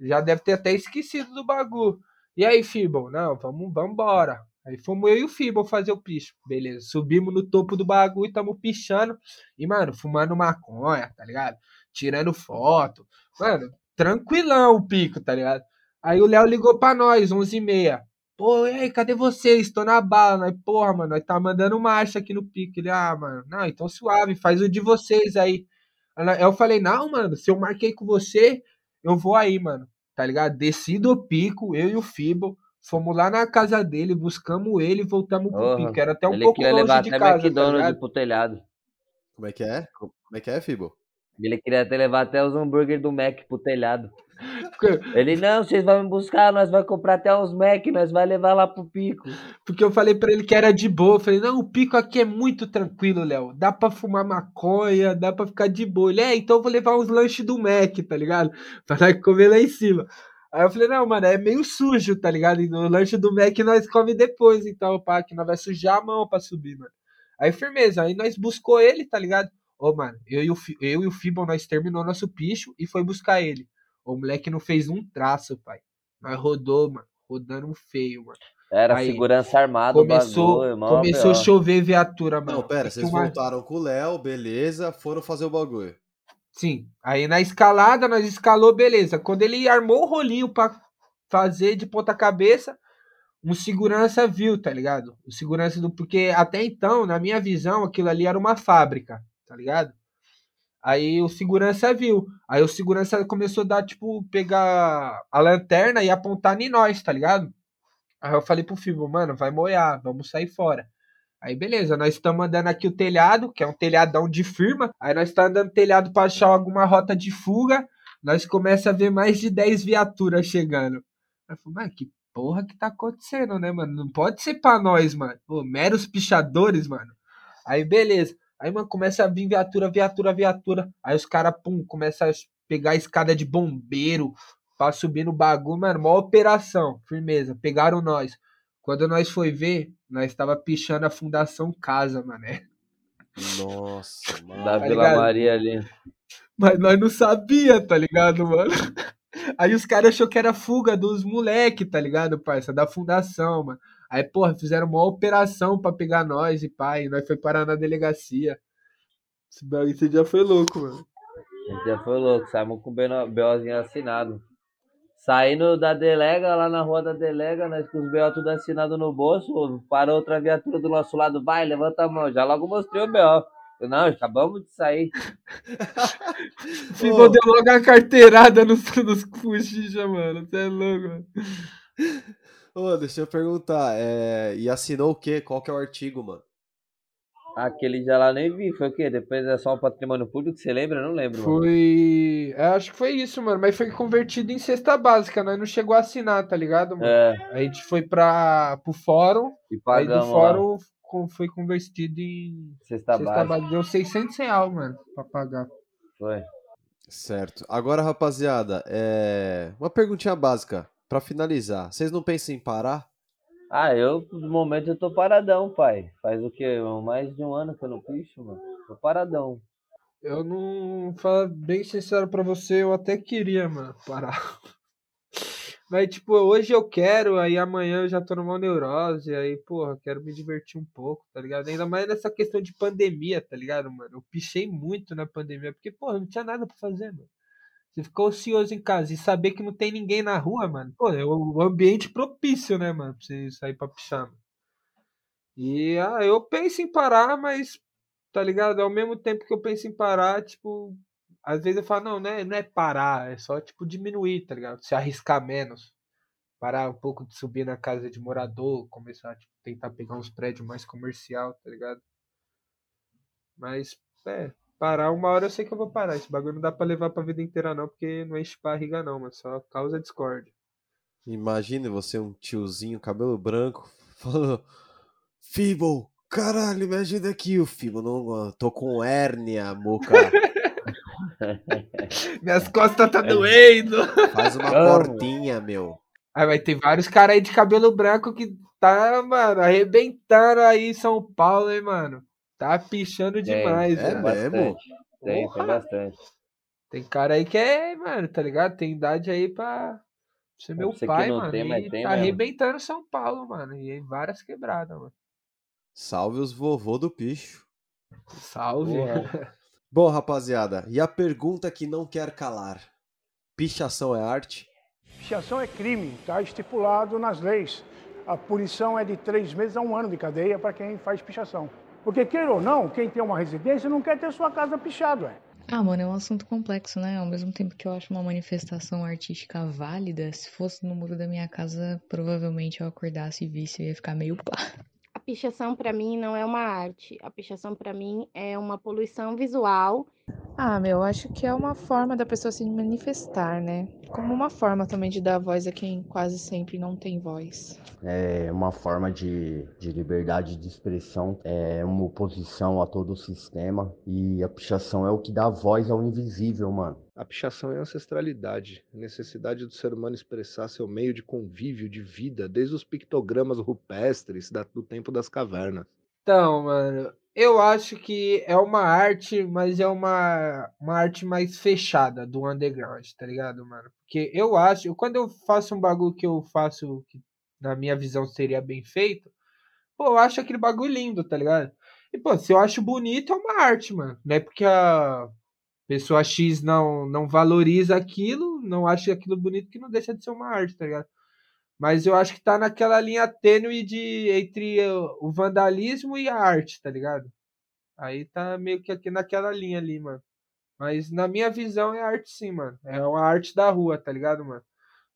Já deve ter até esquecido do bagulho. E aí, Fibo? Não, vamos, vamos embora. Aí fomos eu e o Fibo fazer o picho. Beleza, subimos no topo do bagulho tamo pichando. E, mano, fumando maconha, tá ligado? Tirando foto. Mano, tranquilão o pico, tá ligado? Aí o Léo ligou pra nós, 11h30. Pô, e aí, cadê vocês? Tô na bala. Nós, porra, mano, nós tá mandando marcha aqui no pico. Ele, ah, mano, não, então suave, faz o de vocês aí. Eu falei, não, mano, se eu marquei com você, eu vou aí, mano. Tá ligado? Desci do pico, eu e o Fibo. Fomos lá na casa dele, buscamos ele e voltamos pro pico. Era até um ele pouco longe levar de até casa, tá McDonald's ligado? pro telhado. Como é que é? Como é que é, Fibo? Ele queria até levar até os hambúrguer do Mac pro telhado. Ele, não, vocês vão me buscar, nós vamos comprar até uns Mac, nós vamos levar lá pro pico. Porque eu falei pra ele que era de boa. Eu falei, não, o pico aqui é muito tranquilo, Léo. Dá pra fumar maconha, dá pra ficar de boa. Ele, é, então eu vou levar uns lanches do Mac, tá ligado? Pra comer lá em cima. Aí eu falei, não, mano, é meio sujo, tá ligado? E no lanche do Mac nós come depois, então, pá, que nós vai sujar a mão pra subir, mano. Aí, firmeza, aí nós buscou ele, tá ligado? Ô, mano, eu e o, eu e o Fibon, nós terminou nosso picho e foi buscar ele. O moleque não fez um traço, pai. Mas rodou, mano. Rodando feio, mano. Era Aí, segurança armada, Começou, bagulho, mó começou a chover viatura, mano. Não, pera, vocês uma- voltaram com o Léo, beleza, foram fazer o bagulho. Sim. Aí na escalada, nós escalou, beleza. Quando ele armou o rolinho pra fazer de ponta cabeça, um segurança viu, tá ligado? O segurança do. Porque até então, na minha visão, aquilo ali era uma fábrica, tá ligado? Aí o segurança viu. Aí o segurança começou a dar, tipo, pegar a lanterna e apontar em nós, tá ligado? Aí eu falei pro Fibo, mano, vai moiar, vamos sair fora. Aí beleza, nós estamos andando aqui o telhado, que é um telhadão de firma. Aí nós estamos andando telhado para achar alguma rota de fuga. Nós começa a ver mais de 10 viaturas chegando. Aí eu falei, mano, que porra que tá acontecendo, né, mano? Não pode ser pra nós, mano. Pô, meros pichadores, mano. Aí beleza. Aí, mano, começa a vir viatura, viatura, viatura. Aí os caras, pum, começa a pegar a escada de bombeiro pra subir no bagulho, mano. Mó operação, firmeza. Pegaram nós. Quando nós foi ver, nós estava pichando a Fundação Casa, mané. Nossa, <laughs> mano. Da Tá Vila ligado? Maria ali. Mas nós não sabia, tá ligado, mano? <laughs> Aí os caras achou que era fuga dos moleque, tá ligado, parça? Da fundação, mano. Aí, porra, fizeram uma operação pra pegar nós e pai, nós foi parar na delegacia. Esse bagulho esse dia foi louco, mano. Já foi louco, saímos com o BOzinho assinado. Saindo da delega, lá na rua da delega, nós com os BO tudo assinado no bolso, parou outra viatura do nosso lado, vai, levanta a mão. Já logo mostrei o BO. Eu, Não, acabamos de sair. <laughs> O Fibo deu logo a carteirada nos, nos mano. Você é louco, mano. Ô, deixa eu perguntar, é... e assinou o quê? Qual que é o artigo, mano? Aquele já lá nem vi, foi o quê? Depois é só um patrimônio público, você lembra? Eu não lembro. Foi. Eu acho que foi isso, mano. Mas foi convertido em cesta básica, nós não chegou a assinar, tá ligado, mano? É, A gente foi pra, pro fórum, e aí do pagamos lá, fórum com- foi convertido em cesta cesta básica. básica. Deu 600 reais, mano, pra pagar. Foi. Certo. Agora, rapaziada, é... uma perguntinha básica. pra finalizar, vocês não pensam em parar? Ah, eu, no momento, eu tô paradão, pai. Faz o quê? Mais de um ano que eu não picho, mano. Tô paradão. Eu não. Falar bem sincero pra você, eu até queria, mano, parar. <laughs> Mas, tipo, hoje eu quero, aí amanhã eu já tô numa neurose, aí, porra, quero me divertir um pouco, tá ligado? Ainda mais nessa questão de pandemia, tá ligado, mano? Eu pichei muito na pandemia, porque, porra, não tinha nada pra fazer, mano. Você ficou ocioso em casa e saber que não tem ninguém na rua, mano. Pô, é o ambiente propício, né, mano? Pra você sair pra pichar, mano. E ah, eu penso em parar, mas, tá ligado? Ao mesmo tempo que eu penso em parar, tipo, às vezes eu falo, não, não é, não é parar, é só, tipo, diminuir, tá ligado? Se arriscar menos. Parar um pouco de subir na casa de morador, começar a tipo, tentar pegar uns prédios mais comercial, tá ligado? Mas, é, parar uma hora eu sei que eu vou parar. Esse bagulho não dá pra levar pra vida inteira, não, porque não enche barriga, não, mas só causa discórdia. Imagine você, um tiozinho, cabelo branco, <laughs> falando: Fibo, caralho, me ajuda aqui. O Fibo, não, tô com hérnia, moca. <laughs> Minhas costas tá doendo. Faz uma <laughs> portinha, meu. Aí vai ter vários caras aí de cabelo branco que tá, mano, arrebentando aí em São Paulo, hein, mano. Tá pichando demais, é né? mesmo? Tem, tem bastante. Tem cara aí que é, mano, tá ligado? Tem idade aí pra ser meu Você pai, mano. tem, e tem tá mesmo. arrebentando São Paulo, mano. E em várias quebradas, mano. Salve os vovô do picho. Salve. Porra. <laughs> Bom, rapaziada, e a pergunta que não quer calar: pichação é arte? Pichação é crime, está estipulado nas leis. A punição é de três meses a um ano de cadeia para quem faz pichação. Porque, queira ou não, quem tem uma residência não quer ter sua casa pichada. ué. Ah, mano, é um assunto complexo, né? Ao mesmo tempo que eu acho uma manifestação artística válida, se fosse no muro da minha casa, provavelmente eu acordasse e visse, eu ia ficar meio pá. A pichação para mim não é uma arte. A pichação para mim é uma poluição visual. Ah, meu, acho que é uma forma da pessoa se manifestar, né? Como uma forma também de dar voz a quem quase sempre não tem voz. é uma forma de, de liberdade de expressão, é uma oposição a todo o sistema e a pichação é o que dá voz ao invisível, mano. A pichação é ancestralidade, a necessidade do ser humano expressar seu meio de convívio, de vida, desde os pictogramas rupestres da- do tempo das cavernas. Então, mano, eu acho que é uma arte, mas é uma, uma arte mais fechada do underground, tá ligado, mano? Porque eu acho, quando eu faço um bagulho que eu faço, que na minha visão seria bem feito, pô, eu acho aquele bagulho lindo, tá ligado? E, pô, se eu acho bonito, é uma arte, mano. Não é porque a pessoa X não, não valoriza aquilo, não acha aquilo bonito, que não deixa de ser uma arte, tá ligado? Mas eu acho que tá naquela linha tênue de entre o vandalismo e a arte, tá ligado? Aí tá meio que aqui naquela linha ali, mano. Mas na minha visão é arte sim, mano. É uma arte da rua, tá ligado, mano?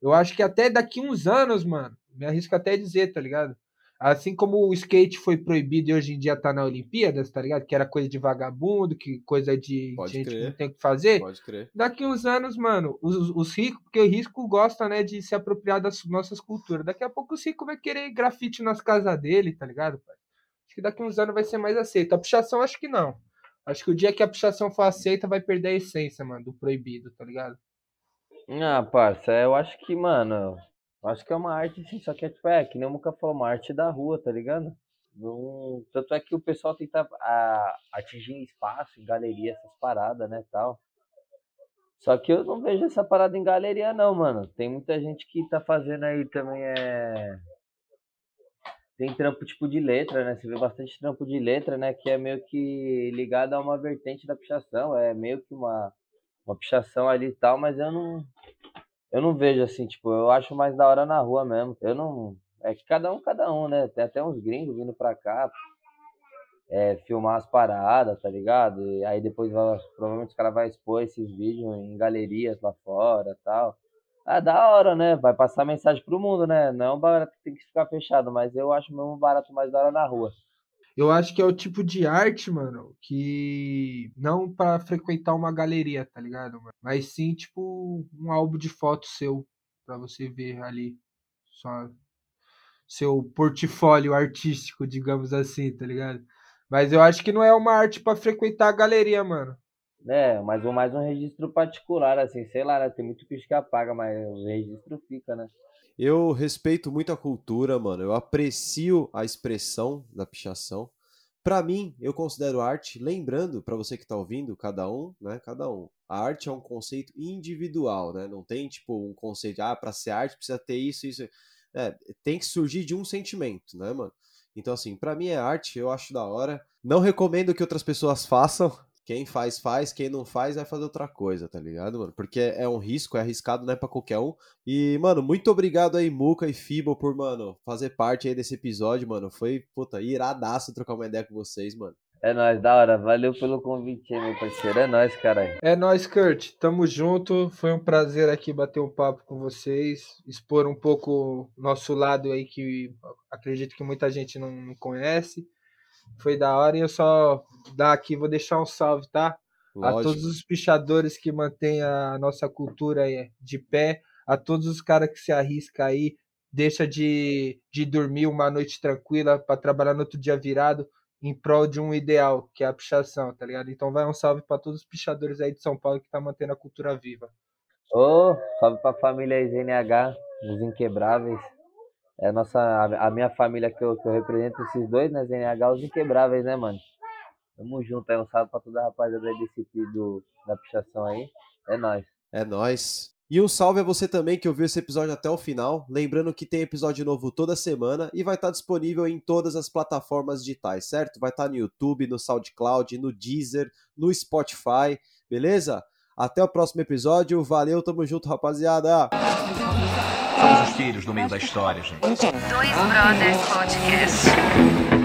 Eu acho que até daqui uns anos, mano, me arrisco até dizer, tá ligado? Assim como o skate foi proibido e hoje em dia tá na Olimpíadas, tá ligado? Que era coisa de vagabundo, que coisa de Pode gente que crer. não tem o que fazer Pode crer. daqui uns anos, mano, os, os ricos, porque o rico gosta, né, de se apropriar das nossas culturas. Daqui a pouco os ricos vai querer grafite nas casas dele, tá ligado, pai? Acho que daqui uns anos vai ser mais aceito. A pichação, acho que não. Acho que o dia que a pichação for aceita, vai perder a essência, mano, do proibido, tá ligado? Ah, parça, eu acho que, mano, acho que é uma arte sim, só que é tipo, é, que nem o Muca falou, uma arte da rua, tá ligado? Não- Tanto é que o pessoal tenta ah, atingir espaço em galeria, essas paradas, né, tal. Só que eu não vejo essa parada em galeria não, mano. Tem muita gente que tá fazendo aí também é tem trampo tipo de letra, né? Você vê bastante trampo de letra, né? Que é meio que ligado a uma vertente da pichação. É meio que uma, uma pichação ali e tal, mas eu não. Eu não vejo assim, tipo, eu acho mais da hora na rua mesmo. Eu não. É que cada um, cada um, né? Tem até uns gringos vindo pra cá é, filmar as paradas, tá ligado? E aí depois vai- provavelmente os caras vão expor esses vídeos em galerias lá fora tal. Ah, da hora, né? Vai passar mensagem pro mundo, né? Não é um barato que tem que ficar fechado, mas eu acho mesmo barato mais da hora na rua. Eu acho que é o tipo de arte, mano, que não pra frequentar uma galeria, tá ligado, mano? Mas sim, tipo, um álbum de fotos seu, pra você ver ali. Só seu portfólio artístico, digamos assim, tá ligado? Mas eu acho que não é uma arte pra frequentar a galeria, mano. né? Mas mais um registro particular, assim, sei lá, né? Tem muito picho que apaga, mas o registro fica, né? Eu respeito muito a cultura, mano. Eu aprecio a expressão da pichação. Para mim, eu considero arte, lembrando para você que tá ouvindo, cada um, né? Cada um. A arte é um conceito individual, né? Não tem tipo um conceito, ah, para ser arte precisa ter isso, isso. É, tem que surgir de um sentimento, né, mano? Então, assim, para mim é arte, eu acho da hora. Não recomendo que outras pessoas façam, quem faz, faz. Quem não faz, vai fazer outra coisa, tá ligado, mano? Porque é um risco, é arriscado, não é pra qualquer um. E, mano, muito obrigado aí, Muca e Fibo, por, mano, fazer parte aí desse episódio, mano. Foi, puta, iradaço trocar uma ideia com vocês, mano. É nóis, da hora. Valeu pelo convite aí, meu parceiro. É nóis, caralho. É nóis, Kurt. Tamo junto. Foi um prazer aqui bater um papo com vocês, expor um pouco nosso lado aí que acredito que muita gente não conhece. Foi da hora e eu só dar aqui, vou deixar um salve, tá? Lógico. A todos os pichadores que mantêm a nossa cultura de pé, a todos os caras que se arriscam aí, deixa de, de dormir uma noite tranquila para trabalhar no outro dia virado em prol de um ideal, que é a pichação, tá ligado? Então vai um salve para todos os pichadores aí de São Paulo que tá mantendo a cultura viva. Ô, oh, salve pra família ZNH, os inquebráveis. É a nossa, a, a minha família que eu, que eu represento, esses dois, né? ZNH, os inquebráveis, né, mano? Tamo junto aí, um salve pra toda a rapaziada desse do, da pichação aí. É nóis. É nóis. E um salve a você também que ouviu esse episódio até o final. Lembrando que tem episódio novo toda semana e vai estar disponível em todas as plataformas digitais, certo? Vai estar no YouTube, no SoundCloud, no Deezer, no Spotify, beleza? Até o próximo episódio. Valeu, tamo junto, rapaziada. Somos os filhos no meio da história, gente. Dois Brothers Podcast.